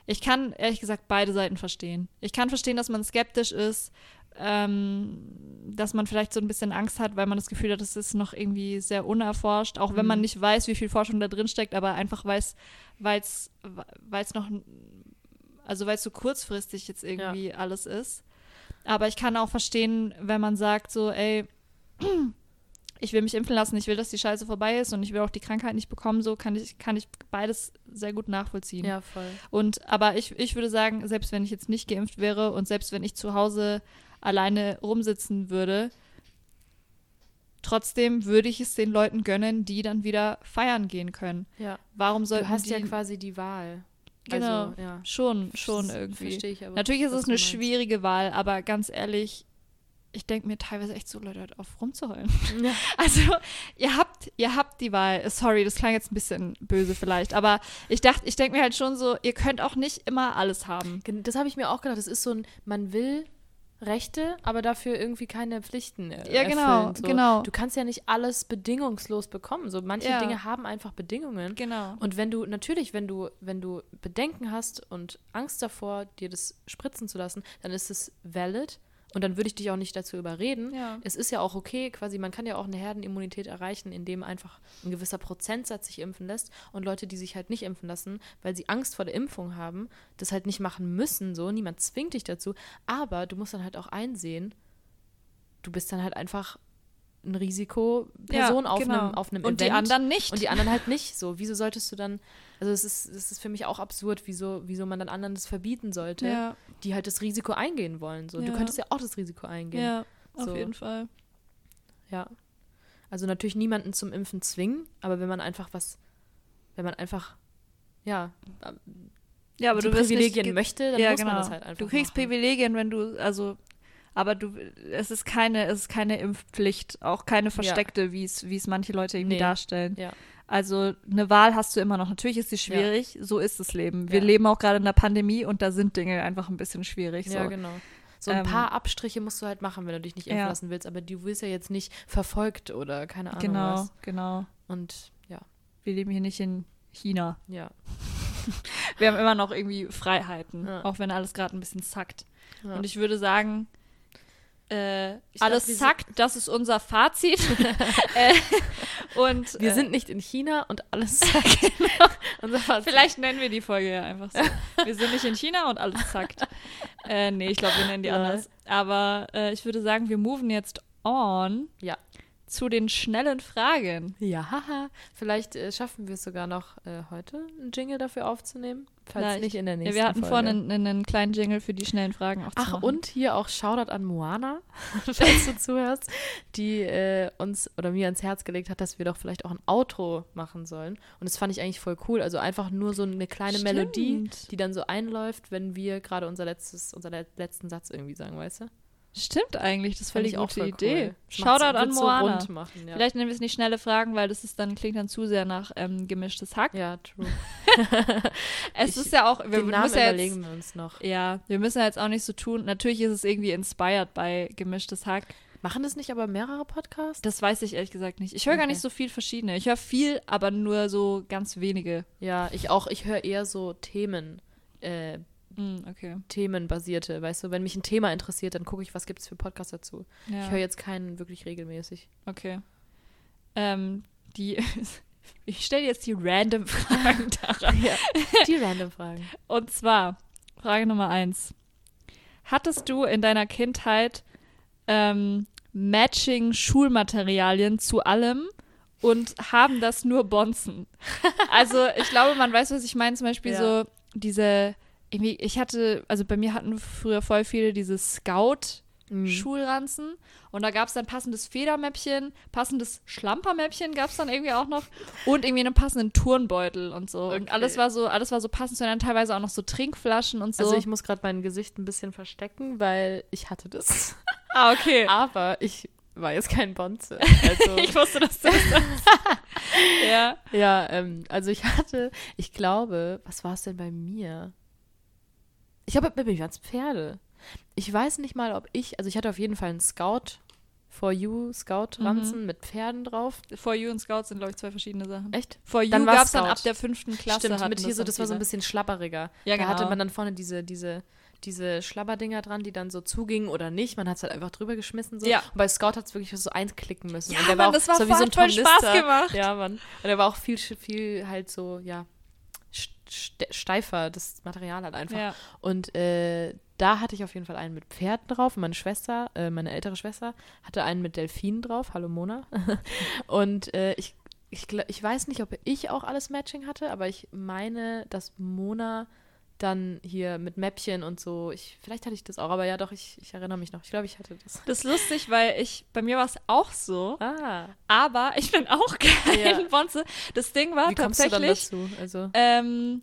Ich kann ehrlich gesagt beide Seiten verstehen. Ich kann verstehen, dass man skeptisch ist, dass man vielleicht so ein bisschen Angst hat, weil man das Gefühl hat, es ist noch irgendwie sehr unerforscht, auch wenn man Mhm. nicht weiß, wie viel Forschung da drin steckt, aber einfach weiß, weil es noch, also weil es so kurzfristig jetzt irgendwie alles ist. Aber ich kann auch verstehen, wenn man sagt so, ey, ich will mich impfen lassen, ich will, dass die Scheiße vorbei ist und ich will auch die Krankheit nicht bekommen, so kann ich, kann ich beides sehr gut nachvollziehen. Ja, voll. Und aber ich, ich würde sagen, selbst wenn ich jetzt nicht geimpft wäre und selbst wenn ich zu Hause alleine rumsitzen würde, trotzdem würde ich es den Leuten gönnen, die dann wieder feiern gehen können. Ja. Warum sollten Du hast die ja quasi die Wahl. genau Also, ja. schon schon irgendwie. Verstehe ich aber. Natürlich ist es eine schwierige Wahl, aber ganz ehrlich, ich denke mir teilweise echt so, Leute, hört auf rumzuheulen. Ja. Also, ihr habt, ihr habt die Wahl. Sorry, das klang jetzt ein bisschen böse vielleicht, aber ich dachte, ich denke mir halt schon so, ihr könnt auch nicht immer alles haben. Das habe ich mir auch gedacht. Das ist so ein, man will Rechte, aber dafür irgendwie keine Pflichten. äh, Ja, genau, erfüllen, so. genau. Du kannst ja nicht alles bedingungslos bekommen. So manche Ja. Dinge haben einfach Bedingungen. Genau. Und wenn du, natürlich, wenn du, wenn du Bedenken hast und Angst davor, dir das spritzen zu lassen, dann ist es valid. Und dann würde ich dich auch nicht dazu überreden. Ja. Es ist ja auch okay, quasi, man kann ja auch eine Herdenimmunität erreichen, indem einfach ein gewisser Prozentsatz sich impfen lässt und Leute, die sich halt nicht impfen lassen, weil sie Angst vor der Impfung haben, das halt nicht machen müssen, so. Niemand zwingt dich dazu. Aber du musst dann halt auch einsehen, du bist dann halt einfach ein Risikoperson auf, genau. einem, auf einem Und Event. die anderen nicht. Und die anderen halt nicht. So, wieso solltest du dann, also es ist, es ist für mich auch absurd, wieso, wieso man dann anderen das verbieten sollte, ja, die halt das Risiko eingehen wollen. So, Ja. du könntest ja auch das Risiko eingehen. ja, auf So. jeden Fall. Ja. Also natürlich niemanden zum Impfen zwingen, aber wenn man einfach was, wenn man einfach, ja, Ja, aber du Privilegien nicht, möchte, dann ja, muss genau. man das halt einfach Du kriegst machen. Privilegien, wenn du, also, aber du, es ist keine, es ist keine Impfpflicht, auch keine versteckte, wie es, wie es manche Leute irgendwie Nee. darstellen. Ja. Also eine Wahl hast du immer noch. Natürlich ist sie schwierig, so ist das Leben. Wir leben auch gerade in der Pandemie und da sind Dinge einfach ein bisschen schwierig. So. Ja, genau. So ein Ähm, paar Abstriche musst du halt machen, wenn du dich nicht impfen Ja. lassen willst, aber du wirst ja jetzt nicht verfolgt oder keine Ahnung genau, was. genau. Und ja, Wir leben hier nicht in China. ja. Wir haben immer noch irgendwie Freiheiten, Ja. auch wenn alles gerade ein bisschen zackt. Ja. Und ich würde sagen, äh, alles glaub, wir zackt, das ist unser Fazit. äh, und Wir äh, sind nicht in China und alles Unser Fazit. Vielleicht nennen wir die Folge ja einfach so. Wir sind nicht in China und alles zackt. äh, nee, ich glaube, wir nennen die Ja. anders. Aber äh, ich würde sagen, wir moven jetzt on Ja. zu den schnellen Fragen. Ja, haha. Vielleicht äh, schaffen wir es sogar noch äh, heute, einen Jingle dafür aufzunehmen. Falls Vielleicht. nicht in der Ja, nächsten wir hatten Folge. vorhin einen, einen kleinen Jingle für die schnellen Fragen auch Ach, und hier auch Shoutout an Moana, falls du zuhörst, die äh, uns oder mir ans Herz gelegt hat, dass wir doch vielleicht auch ein Outro machen sollen. Und das fand ich eigentlich voll cool. Also einfach nur so eine kleine Stimmt. Melodie, die dann so einläuft, wenn wir gerade unser letztes, unser le letzten Satz irgendwie sagen, weißt du? Stimmt eigentlich, das ist ich auch gute voll Idee. cool. Shoutout an Moana. So machen, ja. Vielleicht nennen wir es nicht schnelle Fragen, weil das ist dann klingt dann zu sehr nach ähm, gemischtes Hack. Ja, true. Es Ich- ist ja auch, wir Den Namen müssen ja überlegen jetzt, wir uns noch. ja, wir müssen ja jetzt auch nicht so tun. Natürlich ist es irgendwie inspired bei gemischtes Hack. Machen das nicht aber mehrere Podcasts? Das weiß ich ehrlich gesagt nicht. Ich höre gar Okay. nicht so viel verschiedene. Ich höre viel, aber nur so ganz wenige. Ja, ich auch. Ich höre eher so Themen, äh, Hm, okay. themenbasierte, weißt du, wenn mich ein Thema interessiert, dann gucke ich, was gibt es für Podcasts dazu. Ja. Ich höre jetzt keinen wirklich regelmäßig. Okay. Ähm, die. ich stelle jetzt die random Fragen daran. Die random Fragen. Und zwar, Frage Nummer eins. Hattest du in deiner Kindheit ähm, Matching Schulmaterialien zu allem und haben das nur Bonzen? Also ich glaube, man weiß, was ich meine. Zum Beispiel Ja. so diese, irgendwie, ich hatte, also bei mir hatten früher voll viele diese Scout. Mhm. Schulranzen und da gab es dann passendes Federmäppchen, passendes Schlampermäppchen gab es dann irgendwie auch noch und irgendwie einen passenden Turnbeutel und so und Okay. alles war so alles war so passend und dann teilweise auch noch so Trinkflaschen und so. Also ich muss gerade mein Gesicht ein bisschen verstecken, weil ich hatte das. ah okay. Aber ich war jetzt kein Bonze. Also, ich wusste, dass du das ja. ja, ähm, also ich hatte, ich glaube, was war es denn bei mir? Ich glaube, mir waren es Pferde. Ich weiß nicht mal, ob ich, also ich hatte auf jeden Fall einen Scout For You Scout-Ranzen mit Pferden drauf. For You und Scouts sind glaube ich zwei verschiedene Sachen. Echt? For You gab es dann Scout. ab der fünften Klasse. Stimmt, mit hier so, das war so ein bisschen schlapperiger. Ja, Da hatte genau. man dann vorne diese, diese, diese Schlabberdinger dran, die dann so zugingen oder nicht. Man hat es halt einfach drüber geschmissen. So. Ja. Und bei Scout hat es wirklich so einklicken müssen. Ja, und der Mann, auch das war so wie so ein voll Spaß gemacht. Ja, Mann. Und der war auch viel, viel halt so, ja, steifer, das Material halt einfach. Ja. Und äh, da hatte ich auf jeden Fall einen mit Pferden drauf. Meine Schwester, äh, meine ältere Schwester, hatte einen mit Delfinen drauf. Hallo Mona. und äh, ich, ich, ich weiß nicht, ob ich auch alles Matching hatte, aber ich meine, dass Mona dann hier mit Mäppchen und so, ich, vielleicht hatte ich das auch, aber ja doch, ich, ich erinnere mich noch. Ich glaube, ich hatte das. Das ist lustig, weil ich, bei mir war es auch so, Ah, aber ich bin auch kein Ja. Bonze. Das Ding war wie kommst du dann tatsächlich, dazu? Also, ähm,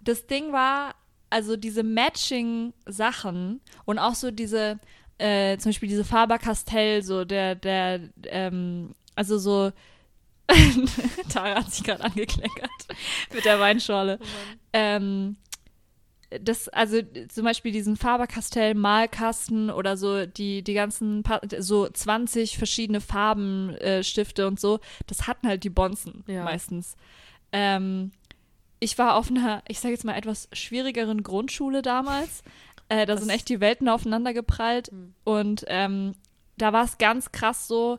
das Ding war, also diese Matching-Sachen und auch so diese, äh, zum Beispiel diese Faber-Castell, so der, der, ähm, also so, Tara hat sich gerade angekleckert mit der Weinschorle. ähm, das, also zum Beispiel diesen Faber-Castell Malkasten oder so die, die ganzen, Pa- so 20 verschiedene Farbenstifte äh, Stifte und so, das hatten halt die Bonzen Ja. meistens. Ähm, ich war auf einer, ich sage jetzt mal, etwas schwierigeren Grundschule damals. Äh, da Was- sind echt die Welten aufeinander geprallt. Hm. Und ähm, da war es ganz krass so,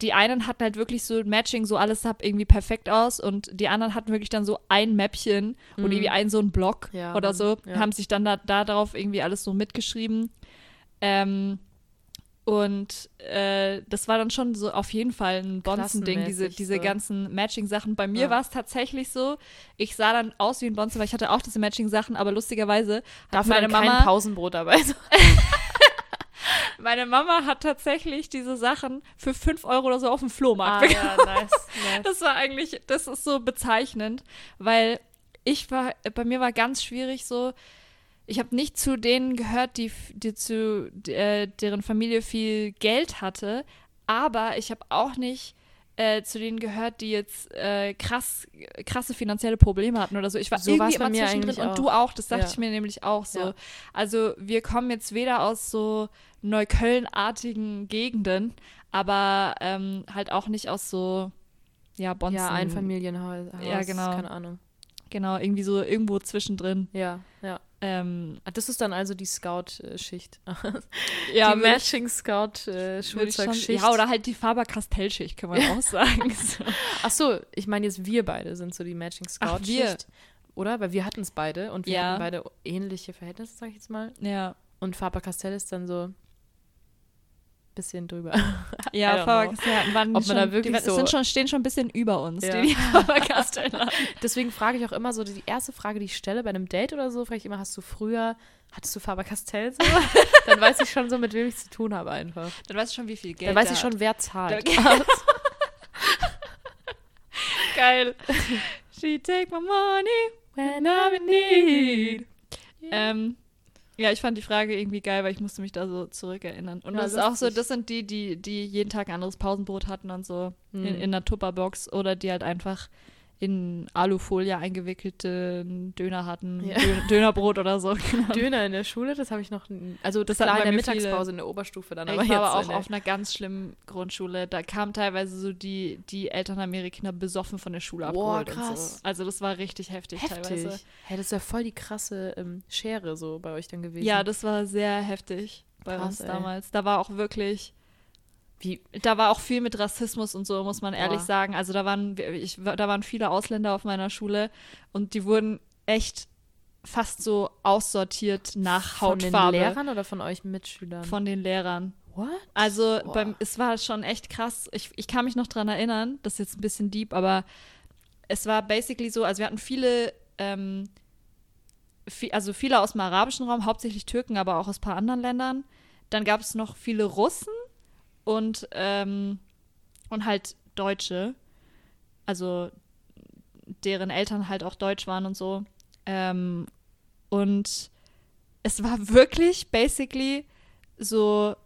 die einen hatten halt wirklich so Matching, so alles sah irgendwie perfekt aus und die anderen hatten wirklich dann so ein Mäppchen und Mhm. irgendwie ein so ein Block Ja, oder so, ja. haben sich dann da, da darauf irgendwie alles so mitgeschrieben. Ähm, und äh, das war dann schon so auf jeden Fall ein Bonzen-Ding, diese, diese so. ganzen Matching-Sachen. Bei mir Ja. war es tatsächlich so, ich sah dann aus wie ein Bonzen, weil ich hatte auch diese Matching-Sachen, aber lustigerweise hat dafür meine Mama kein Pausenbrot dabei. Meine Mama hat tatsächlich diese Sachen für 5 Euro oder so auf dem Flohmarkt Ah, bekommen. ja, nice, nice. Das war eigentlich, das ist so bezeichnend, weil ich war, bei mir war ganz schwierig so, ich habe nicht zu denen gehört, die, die zu äh, deren Familie viel Geld hatte, aber ich habe auch nicht äh, zu denen gehört, die jetzt äh, krass, krasse finanzielle Probleme hatten oder so. Ich war So irgendwie immer mir zwischendrin und du auch. Das dachte Ja. ich mir nämlich auch so. Ja. Also wir kommen jetzt weder aus so Neukölln-artigen Gegenden, aber ähm, halt auch nicht aus so ja Bonzen. Ja, Einfamilienhaus. Ja, genau. Keine Ahnung. Genau, irgendwie so irgendwo zwischendrin. Ja, ja. Ähm, Das ist dann also die Scout-Schicht. ja, die würd ich schon- Ja, oder halt die Faber-Castell-Schicht, kann man auch sagen. so. Ach so, ich meine jetzt wir beide sind so die Matching-Scout-Schicht. wir. Oder? Weil wir hatten es beide und wir Ja. hatten beide ähnliche Verhältnisse, sag ich jetzt mal. Ja, Und Faber-Castell ist dann so bisschen drüber. Ja Faber-Castell waren Ob man schon, da wirklich die so- sind schon, stehen schon ein bisschen über uns, Ja. die, die Faber-Castell haben. Deswegen frage ich auch immer so, die erste Frage, die ich stelle bei einem Date oder so, frage ich immer, hast du früher, hattest du Faber-Castell so? dann weiß ich schon so, mit wem ich zu tun habe einfach. Dann weißt du schon, wie viel Geld Dann weiß ich schon, wer zahlt. Geil. She take my money when I'm in need. Ähm, ja, ich fand die Frage irgendwie geil, weil ich musste mich da so zurückerinnern. Und Ja, das ist auch so, das sind die, die, die jeden Tag ein anderes Pausenbrot hatten und so in, Mhm. in einer Tupperbox oder die halt einfach in Alufolie eingewickelten Döner hatten, Ja. Dö Dönerbrot oder so. Genau. Döner in der Schule, das habe ich noch, also das Das hatten in der mir viele. Mittagspause in der Oberstufe dann, ich aber war jetzt aber auch auf einer ganz schlimmen Grundschule. Da kamen teilweise so die, die Eltern haben ihre Kinder besoffen von der Schule Boah, abgeholt und krass. so. Also das war richtig heftig, teilweise. heftig. Hey, das ist ja voll die krasse ähm, Schere so bei euch dann gewesen. Ja, das war sehr heftig bei Krass, uns ey. damals. Da war auch wirklich, Wie, da war auch viel mit Rassismus und so, muss man ehrlich Boah. sagen. Also da waren, ich, da waren viele Ausländer auf meiner Schule und die wurden echt fast so aussortiert nach von den Hautfarbe Lehrern oder von euch Mitschülern? von den Lehrern. What? Also beim, es war schon echt krass. Ich, ich kann mich noch dran erinnern, das ist jetzt ein bisschen deep, aber es war basically so, also wir hatten viele, ähm, vi- also viele aus dem arabischen Raum, hauptsächlich Türken, aber auch aus ein paar anderen Ländern. Dann gab es noch viele Russen und, ähm, und halt Deutsche, also deren Eltern halt auch deutsch waren und so. Ähm, und es war wirklich basically so,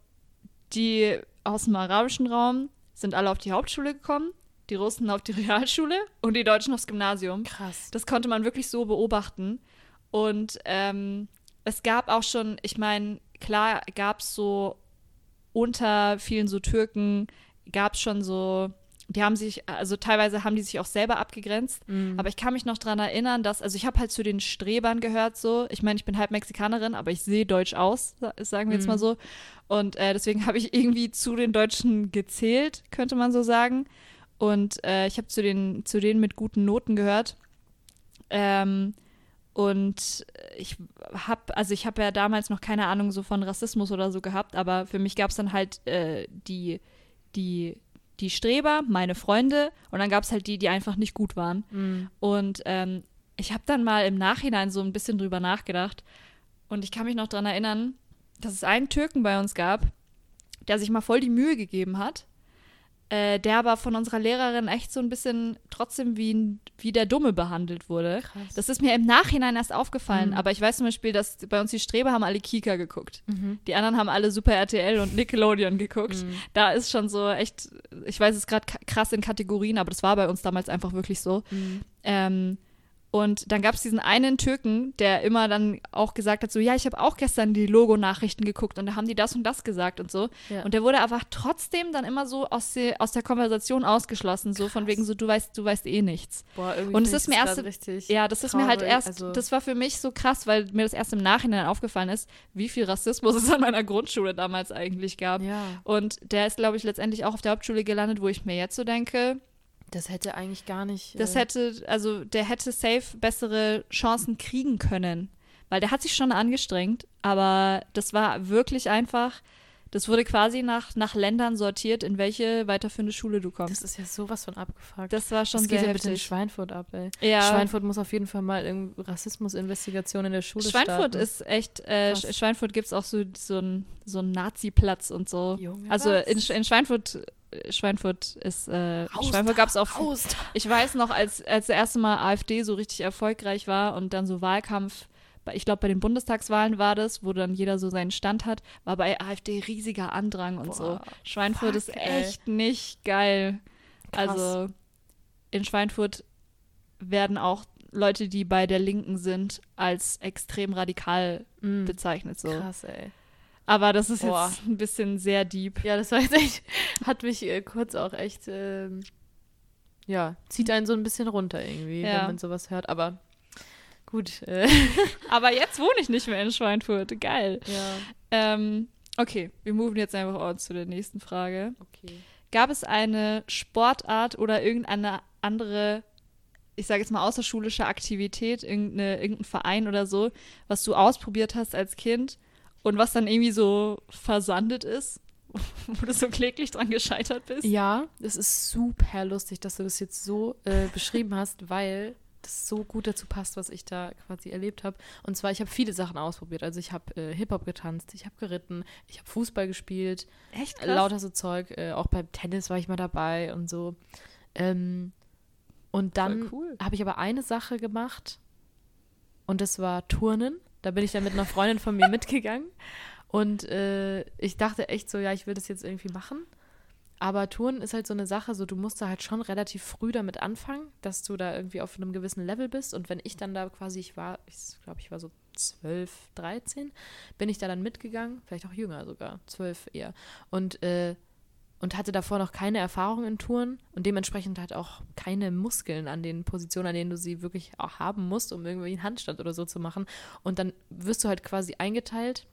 die aus dem arabischen Raum sind alle auf die Hauptschule gekommen, die Russen auf die Realschule und die Deutschen aufs Gymnasium. Krass. Das konnte man wirklich so beobachten. Und ähm, es gab auch schon, ich meine, klar gab es so unter vielen so Türken, gab es schon so die haben sich, also teilweise haben die sich auch selber abgegrenzt. Mhm. Aber ich kann mich noch dran erinnern, dass, also ich habe halt zu den Strebern gehört so. Ich meine, ich bin halb Mexikanerin, aber ich sehe deutsch aus, sa- sagen wir jetzt Mhm. mal so. Und äh, deswegen habe ich irgendwie zu den Deutschen gezählt, könnte man so sagen. Und äh, ich habe zu den, zu denen mit guten Noten gehört. Ähm, und ich habe, also ich habe ja damals noch keine Ahnung so von Rassismus oder so gehabt, aber für mich gab es dann halt äh, die, die, die Streber, meine Freunde, und dann gab es halt die, die einfach nicht gut waren. Mhm. Und ähm, ich habe dann mal im Nachhinein so ein bisschen drüber nachgedacht. Und ich kann mich noch daran erinnern, dass es einen Türken bei uns gab, der sich mal voll die Mühe gegeben hat, äh, der aber von unserer Lehrerin echt so ein bisschen trotzdem wie, wie der Dumme behandelt wurde. Krass. Das ist mir im Nachhinein erst aufgefallen, Mhm. aber ich weiß zum Beispiel, dass bei uns die Streber haben alle Kika geguckt. Mhm. Die anderen haben alle Super RTL und Nickelodeon geguckt. Mhm. Da ist schon so echt, ich weiß es gerade krass in Kategorien, aber das war bei uns damals einfach wirklich so. Mhm. Ähm, und dann gab es diesen einen Türken, der immer dann auch gesagt hat, so, ja, ich habe auch gestern die Logo-Nachrichten geguckt und da haben die das und das gesagt und so. Ja. Und der wurde aber trotzdem dann immer so aus, der- aus der Konversation ausgeschlossen, so von Krass. wegen so, du weißt, du weißt eh nichts. Boah, irgendwie Und es ist mir das erst-. Ja, das ist mir halt traurig, erst, also- das war für mich so krass, weil mir das erst im Nachhinein aufgefallen ist, wie viel Rassismus es an meiner Grundschule damals eigentlich gab. Ja, Und der ist, glaube ich, letztendlich auch auf der Hauptschule gelandet, wo ich mir jetzt so denke, das hätte eigentlich gar nicht. das äh, hätte, also der hätte safe bessere Chancen kriegen können. Weil der hat sich schon angestrengt, aber das war wirklich einfach, das wurde quasi nach, nach Ländern sortiert, in welche weiterführende Schule du kommst. Das ist ja sowas von abgefuckt. Das war schon das geht sehr ja bitte in. Schweinfurt ab, ey. Ja, Schweinfurt muss auf jeden Fall mal Rassismusinvestigation in der Schule Schweinfurt starten. ist echt, äh, Schweinfurt gibt es auch so, so einen so Nazi-Platz und so. Junge, also in, in Schweinfurt, Schweinfurt ist, äh, Raus Schweinfurt gab es auch, ich weiß noch, als, als das erste Mal AfD so richtig erfolgreich war und dann so Wahlkampf, ich glaube bei den Bundestagswahlen war das, wo dann jeder so seinen Stand hat, war bei AfD riesiger Andrang und so. Boah, Schweinfurt fuck, ist ey. echt nicht geil. Krass. Also in Schweinfurt werden auch Leute, die bei der Linken sind, als extrem radikal Mm, bezeichnet. So. Krass, ey. Aber das ist Boah. jetzt ein bisschen sehr deep. Ja, das war jetzt echt, hat mich äh, kurz auch echt, ähm, ja, zieht einen so ein bisschen runter irgendwie, Ja. wenn man sowas hört. Aber gut, äh, Aber jetzt wohne ich nicht mehr in Schweinfurt. Geil. ja, Ähm, okay, wir moven jetzt einfach on zu der nächsten Frage. okay. Gab es eine Sportart oder irgendeine andere, ich sage jetzt mal außerschulische Aktivität, irgendeine, irgendein Verein oder so, was du ausprobiert hast als Kind und was dann irgendwie so versandet ist, wo du so kläglich dran gescheitert bist? Ja, das ist super lustig, dass du das jetzt so äh, beschrieben hast, weil das so gut dazu passt, was ich da quasi erlebt habe. Und zwar, ich habe viele Sachen ausprobiert. Also ich habe äh, Hip-Hop getanzt, ich habe geritten, ich habe Fußball gespielt, Echt äh, lauter so Zeug. Äh, auch beim Tennis war ich mal dabei und so. Ähm, und dann cool. habe ich aber eine Sache gemacht und das war Turnen. Da bin ich dann mit einer Freundin von mir mitgegangen und äh, ich dachte echt so, ja, ich will das jetzt irgendwie machen. Aber Turnen ist halt so eine Sache, so du musst da halt schon relativ früh damit anfangen, dass du da irgendwie auf einem gewissen Level bist. Und wenn ich dann da quasi, ich war, ich glaube, ich war so 12, 13, bin ich da dann mitgegangen, vielleicht auch jünger sogar, 12 eher. Und, äh, und hatte davor noch keine Erfahrung in Touren und dementsprechend halt auch keine Muskeln an den Positionen, an denen du sie wirklich auch haben musst, um irgendwie einen Handstand oder so zu machen. Und dann wirst du halt quasi eingeteilt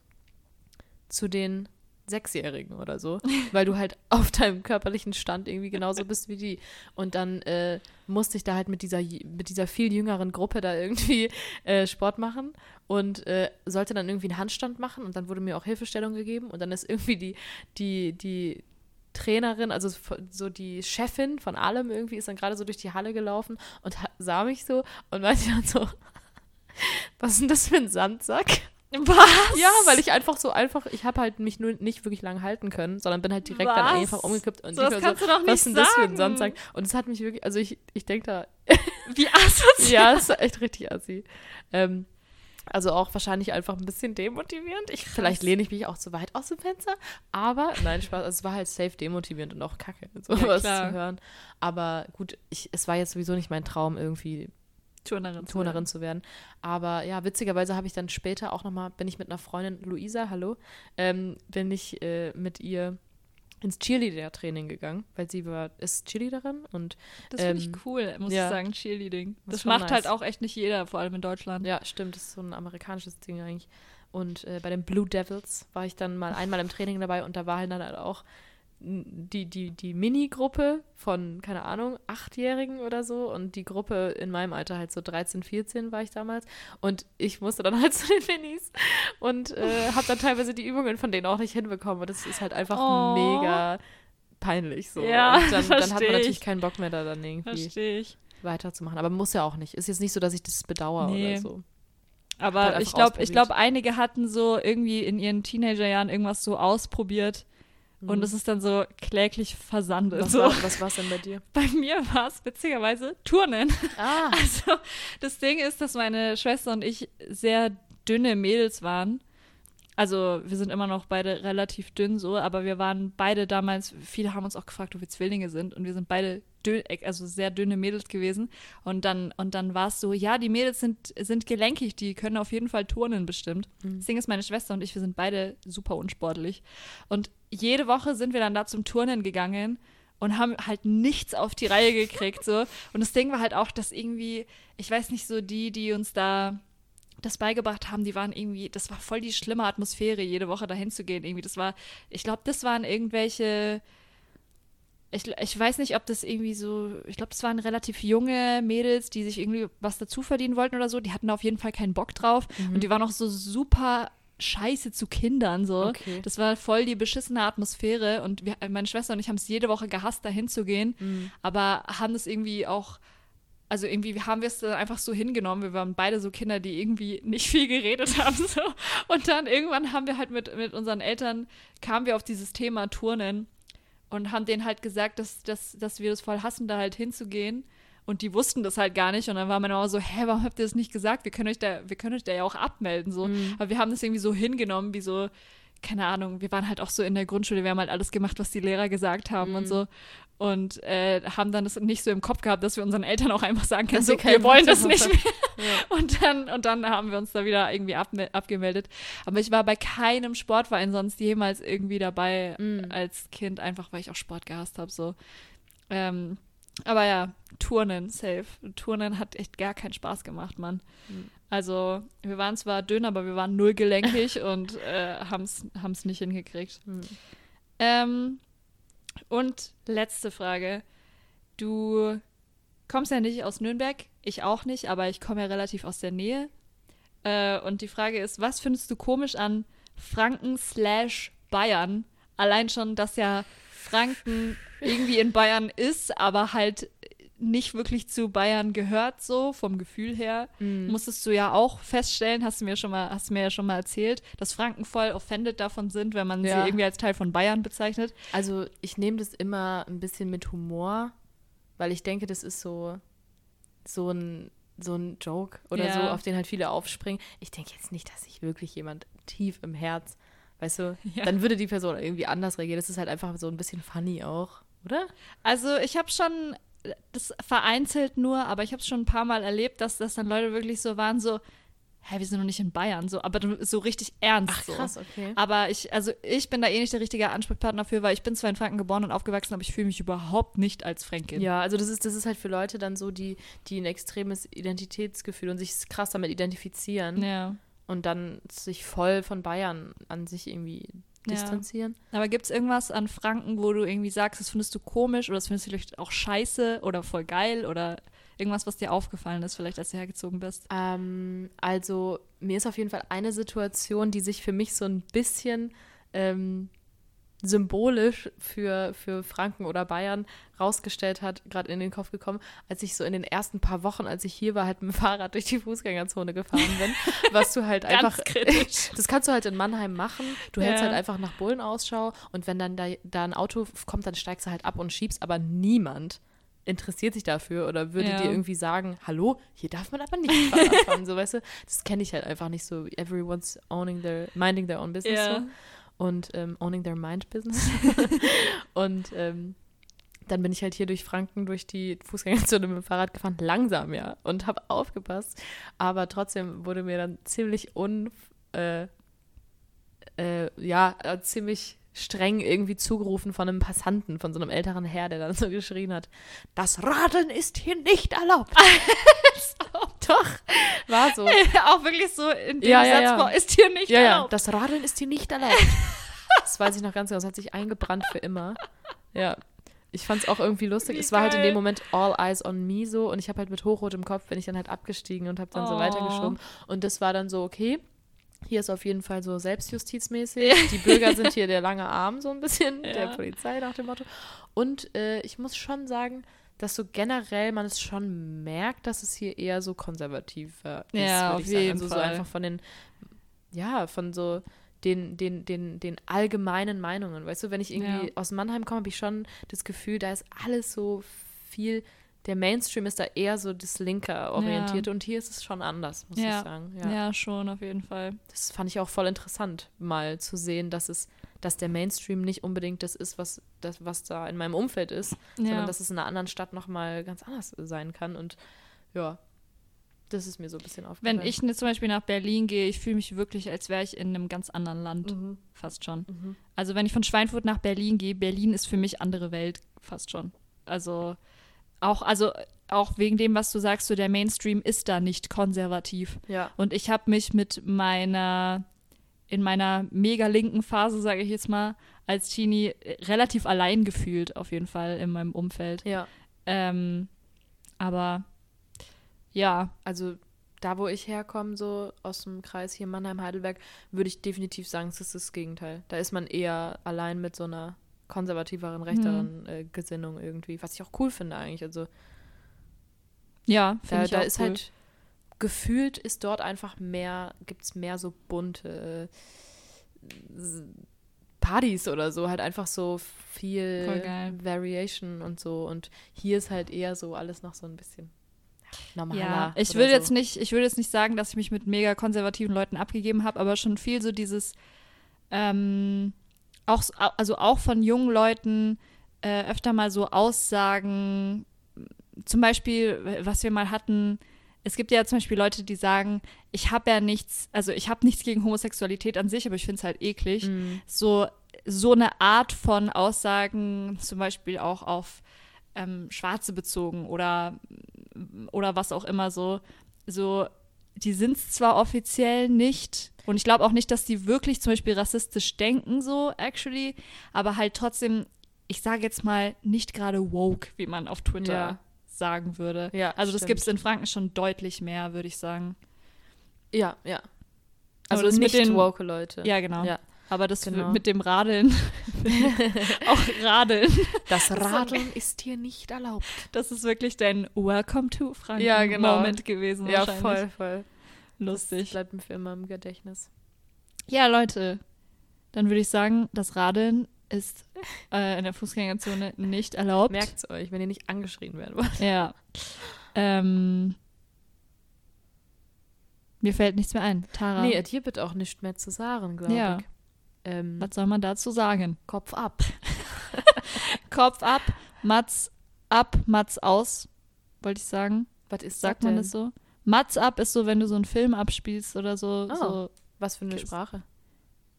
zu den Sechsjährigen oder so, weil du halt auf deinem körperlichen Stand irgendwie genauso bist wie die. Und dann äh, musste ich da halt mit dieser, mit dieser viel jüngeren Gruppe da irgendwie äh, Sport machen und äh, sollte dann irgendwie einen Handstand machen und dann wurde mir auch Hilfestellung gegeben und dann ist irgendwie die, die, die Trainerin, also so die Chefin von allem irgendwie ist dann gerade so durch die Halle gelaufen und sah mich so und meinte dann so, was ist denn das für ein Sandsack? Was? Ja, weil ich einfach so einfach, ich habe halt mich nur nicht wirklich lang halten können, sondern bin halt direkt dann Was? einfach umgekippt und So, das ich war kannst du doch nicht was ist denn das für ein. Sandsack? Und es hat mich wirklich, also ich, ich denke da, Wie asozial. ja, das ist echt richtig assi. Ähm, also auch wahrscheinlich einfach ein bisschen demotivierend. Ich, vielleicht lehne ich mich auch zu weit aus dem Fenster, aber nein, Spaß. Also es war halt safe demotivierend und auch kacke, sowas klar. zu hören. Aber gut, ich, es war jetzt sowieso nicht mein Traum, irgendwie Turnerin. Turnerin zu werden. Aber ja, witzigerweise habe ich dann später auch nochmal, bin ich mit einer Freundin, Luisa, hallo, ähm, bin ich äh, mit ihr ins Cheerleader-Training gegangen, weil sie war, ist Cheerleaderin und Das finde Ähm, ich cool, muss ja. ich sagen, Cheerleading. Das Das, macht halt nice. auch echt nicht jeder, vor allem in Deutschland. ja, stimmt, das ist so ein amerikanisches Ding eigentlich. Und äh, bei den Blue Devils war ich dann mal einmal im Training dabei und da war halt dann halt auch die, die, die Mini-Gruppe von, keine Ahnung, Achtjährigen oder so und die Gruppe in meinem Alter halt so 13, 14 war ich damals und ich musste dann halt zu den Minis und äh, habe dann teilweise die Übungen von denen auch nicht hinbekommen und das ist halt einfach Oh. mega peinlich so. Ja, und dann, dann hat man natürlich ich. keinen Bock mehr da dann irgendwie Verstehe ich. weiterzumachen. Aber muss ja auch nicht. Ist jetzt nicht so, dass ich das bedauere Nee. oder so. Aber halt ich glaube, ich glaube, einige hatten so irgendwie in ihren Teenagerjahren irgendwas so ausprobiert und es ist dann so kläglich versandet. Mhm. Was so. war was war's denn bei dir? Bei mir war es witzigerweise Turnen. Ah, Also das Ding ist, dass meine Schwester und ich sehr dünne Mädels waren. Also wir sind immer noch beide relativ dünn so, aber wir waren beide damals, viele haben uns auch gefragt, ob wir Zwillinge sind und wir sind beide dünn, also sehr dünne Mädels gewesen. Und dann, und dann war es so, ja, die Mädels sind, sind gelenkig, die können auf jeden Fall turnen bestimmt. Das Ding ist, meine Schwester und ich, wir sind beide super unsportlich. Und jede Woche sind wir dann da zum Turnen gegangen und haben halt nichts auf die Reihe gekriegt. So. Und das Ding war halt auch, dass irgendwie, ich weiß nicht, so die, die uns da das beigebracht haben, die waren irgendwie, das war voll die schlimme Atmosphäre, jede Woche dahin zu gehen. Irgendwie, das war, ich glaube, das waren irgendwelche, ich, ich weiß nicht, ob das irgendwie so, ich glaube, das waren relativ junge Mädels, die sich irgendwie was dazu verdienen wollten oder so. Die hatten da auf jeden Fall keinen Bock drauf. Und die waren auch so super scheiße zu Kindern so. Okay. Das war voll die beschissene Atmosphäre und wir, meine Schwester und ich haben es jede Woche gehasst, dahin zu gehen, aber haben das irgendwie auch, also irgendwie haben wir es dann einfach so hingenommen. Wir waren beide so Kinder, die irgendwie nicht viel geredet haben so. Und dann irgendwann haben wir halt mit, mit unseren Eltern, kamen wir auf dieses Thema Turnen und haben denen halt gesagt, dass, dass, dass wir das voll hassen, da halt hinzugehen. Und die wussten das halt gar nicht. Und dann war meine Mama so, hä, warum habt ihr das nicht gesagt? Wir können euch da, wir können euch da ja auch abmelden. So. Aber wir haben das irgendwie so hingenommen, wie so, keine Ahnung, wir waren halt auch so in der Grundschule, wir haben halt alles gemacht, was die Lehrer gesagt haben und so. Und äh, haben dann das nicht so im Kopf gehabt, dass wir unseren Eltern auch einfach sagen können, so, wir wollen das nicht mehr. Und dann, und dann haben wir uns da wieder irgendwie abme- abgemeldet. Aber ich war bei keinem Sportverein sonst jemals irgendwie dabei Mhm. als Kind, einfach weil ich auch Sport gehasst habe. So. Ähm, aber ja, Turnen, safe. Turnen hat echt gar keinen Spaß gemacht, Mann. Mhm. Also, wir waren zwar dünn, aber wir waren null gelenkig und äh, haben es nicht hingekriegt. Mhm. Ähm, und letzte Frage. Du kommst ja nicht aus Nürnberg, ich auch nicht, aber ich komme ja relativ aus der Nähe. Äh, und die Frage ist, was findest du komisch an Franken slash Bayern? Allein schon, dass ja Franken irgendwie in Bayern ist, aber halt nicht wirklich zu Bayern gehört, so vom Gefühl her. Mhm. Musstest du ja auch feststellen, hast du mir schon mal, hast du mir ja schon mal erzählt, dass Franken voll offended davon sind, wenn man Ja. sie irgendwie als Teil von Bayern bezeichnet. Also ich nehme das immer ein bisschen mit Humor, weil ich denke, das ist so, so ein so ein Joke oder Ja. so, auf den halt viele aufspringen. Ich denke jetzt nicht, dass sich wirklich jemand tief im Herz, weißt du, Ja. dann würde die Person irgendwie anders reagieren. Das ist halt einfach so ein bisschen funny auch, oder? Also ich habe schon das vereinzelt nur, aber ich habe es schon ein paar Mal erlebt, dass das dann Leute wirklich so waren, so, hä, wir sind noch nicht in Bayern, so, aber so richtig ernst. so. okay. Aber ich, also ich bin da eh nicht der richtige Ansprechpartner für, weil ich bin zwar in Franken geboren und aufgewachsen, aber ich fühle mich überhaupt nicht als Fränkin. Ja, also das ist, das ist halt für Leute dann so, die, die ein extremes Identitätsgefühl und sich krass damit identifizieren Ja. Und dann sich voll von Bayern an sich irgendwie Ja. distanzieren. Aber gibt es irgendwas an Franken, wo du irgendwie sagst, das findest du komisch oder das findest du vielleicht auch scheiße oder voll geil oder irgendwas, was dir aufgefallen ist, vielleicht als du hergezogen bist? Ähm, also mir ist auf jeden Fall eine Situation, die sich für mich so ein bisschen ähm, symbolisch für, für Franken oder Bayern rausgestellt hat, gerade in den Kopf gekommen, als ich so in den ersten paar Wochen, als ich hier war, halt mit dem Fahrrad durch die Fußgängerzone gefahren bin, was du halt einfach kritisch. Das kannst du halt in Mannheim machen. Du Ja. hältst halt einfach nach Bullen Ausschau und wenn dann da, da ein Auto kommt, dann steigst du halt ab und schiebst, aber niemand interessiert sich dafür oder würde Ja. dir irgendwie sagen, hallo, hier darf man aber nicht Fahrrad fahren, so weißt du. Das kenne ich halt einfach nicht so. Everyone's owning their, minding their own business Ja. so. Und ähm, owning their mind business. und ähm, dann bin ich halt hier durch Franken, durch die Fußgängerzone mit dem Fahrrad gefahren, langsam, ja, und habe aufgepasst. Aber trotzdem wurde mir dann ziemlich un, äh, äh, ja, äh, ziemlich streng irgendwie zugerufen von einem Passanten, von so einem älteren Herr, der dann so geschrien hat, das Radeln ist hier nicht erlaubt. Doch, war so. auch wirklich so in dem Ja, ja, ja. Satzbau ist hier nicht Ja, ja, erlaubt. das Radeln ist hier nicht erlaubt. das weiß ich noch ganz genau, das hat sich eingebrannt für immer. Ja. Ich fand es auch irgendwie lustig. Wie es war halt in geil. dem Moment all eyes on me so und ich habe halt mit hochrotem Kopf bin ich dann halt abgestiegen und habe dann so Oh. weitergeschoben und das war dann so okay. Hier ist auf jeden Fall so selbstjustizmäßig. Die Bürger sind hier der lange Arm so ein bisschen der Ja. Polizei nach dem Motto. Und äh, ich muss schon sagen, dass so generell man es schon merkt, dass es hier eher so konservativer ist, Ja, würd auf ich sagen. Also so Fall. einfach von den, ja, von so den, den, den, den allgemeinen Meinungen. Weißt du, wenn ich irgendwie Ja. aus Mannheim komme, habe ich schon das Gefühl, da ist alles so viel, der Mainstream ist da eher so das Linker orientiert und hier ist es schon anders, muss Ja. ich sagen. Ja. schon, auf jeden Fall. Das fand ich auch voll interessant, mal zu sehen, dass es, dass der Mainstream nicht unbedingt das ist, was, das, was da in meinem Umfeld ist, sondern Ja. dass es in einer anderen Stadt nochmal ganz anders sein kann. Und ja, das ist mir so ein bisschen aufgefallen. Wenn ich zum Beispiel nach Berlin gehe, ich fühle mich wirklich, als wäre ich in einem ganz anderen Land. Mhm. Fast schon. Mhm. Also wenn ich von Schweinfurt nach Berlin gehe, Berlin ist für mich andere Welt, fast schon. Also auch, also auch wegen dem, was du sagst, so der Mainstream ist da nicht konservativ. Ja. Und ich habe mich mit meiner, in meiner mega linken Phase, sage ich jetzt mal, als Teenie relativ allein gefühlt, auf jeden Fall in meinem Umfeld. Ja. Ähm, aber ja, Also da, wo ich herkomme, so aus dem Kreis hier Mannheim-Heidelberg, würde ich definitiv sagen, es ist das Gegenteil. Da ist man eher allein mit so einer konservativeren, rechteren äh, Gesinnung irgendwie, was ich auch cool finde eigentlich. Also ja, finde da, ich da ist cool. halt, gefühlt ist dort einfach mehr, gibt es mehr so bunte äh, Partys oder so, halt einfach so viel. Variation und so. Und hier ist halt eher so alles noch so ein bisschen normaler. Ja, ich will so. jetzt nicht, ich will jetzt nicht sagen, dass ich mich mit mega konservativen Leuten abgegeben habe, aber schon viel so dieses, ähm, auch, also auch von jungen Leuten äh, öfter mal so Aussagen, zum Beispiel, was wir mal hatten, es gibt ja zum Beispiel Leute, die sagen, ich habe ja nichts, also ich habe nichts gegen Homosexualität an sich, aber ich finde es halt eklig. Mhm. So, so eine Art von Aussagen, zum Beispiel auch auf ähm, Schwarze bezogen oder, oder was auch immer so, so, die sind es zwar offiziell nicht und ich glaube auch nicht, dass die wirklich zum Beispiel rassistisch denken, so, actually, aber halt trotzdem, ich sage jetzt mal, nicht gerade woke, wie man auf Twitter Ja. sagen würde. Ja, Also das gibt es in Franken schon deutlich mehr, würde ich sagen. Ja, ja. Aber Also das mit nicht den- woke Leute. Ja, genau. Ja. Aber das Genau. mit dem Radeln, auch Radeln, Das Radeln ist hier nicht erlaubt. das ist wirklich dein Welcome to Franken Ja, genau. Moment gewesen Ja, voll, voll. Das Lustig. bleibt mir für immer im Gedächtnis. Ja, Leute, dann würde ich sagen, das Radeln ist äh, in der Fußgängerzone nicht erlaubt. Merkt's euch, wenn ihr nicht angeschrien werden wollt. Ja. Ähm, mir fällt nichts mehr ein. Tara, Nee, dir wird auch nicht mehr zu sagen, glaube Ja. ich. Ähm, was soll man dazu sagen? Kopf ab. Kopf ab, Matz ab, Matz aus, wollte ich sagen. Was ist Sagt das man das so? Matz ab ist so, wenn du so einen Film abspielst oder so. Oh. so Was für eine. Sprache?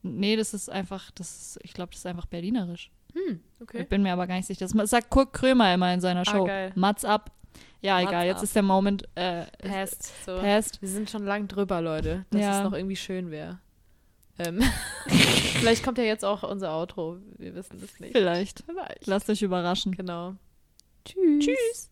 nee, das ist einfach, das ist, ich glaube, das ist einfach berlinerisch. Hm, Ich okay. bin mir aber gar nicht sicher. Das sagt Kurt Krömer immer in seiner Ah, Show. geil. Matz ab. Ja, Matz egal, jetzt ab. ist der Moment äh, Past. So. Past. Wir sind schon lang drüber, Leute, dass Ja. es noch irgendwie schön wäre. Ähm, vielleicht kommt ja jetzt auch unser Outro. Wir wissen es nicht. Vielleicht. Vielleicht. Lasst euch überraschen. Genau. Tschüss. Tschüss.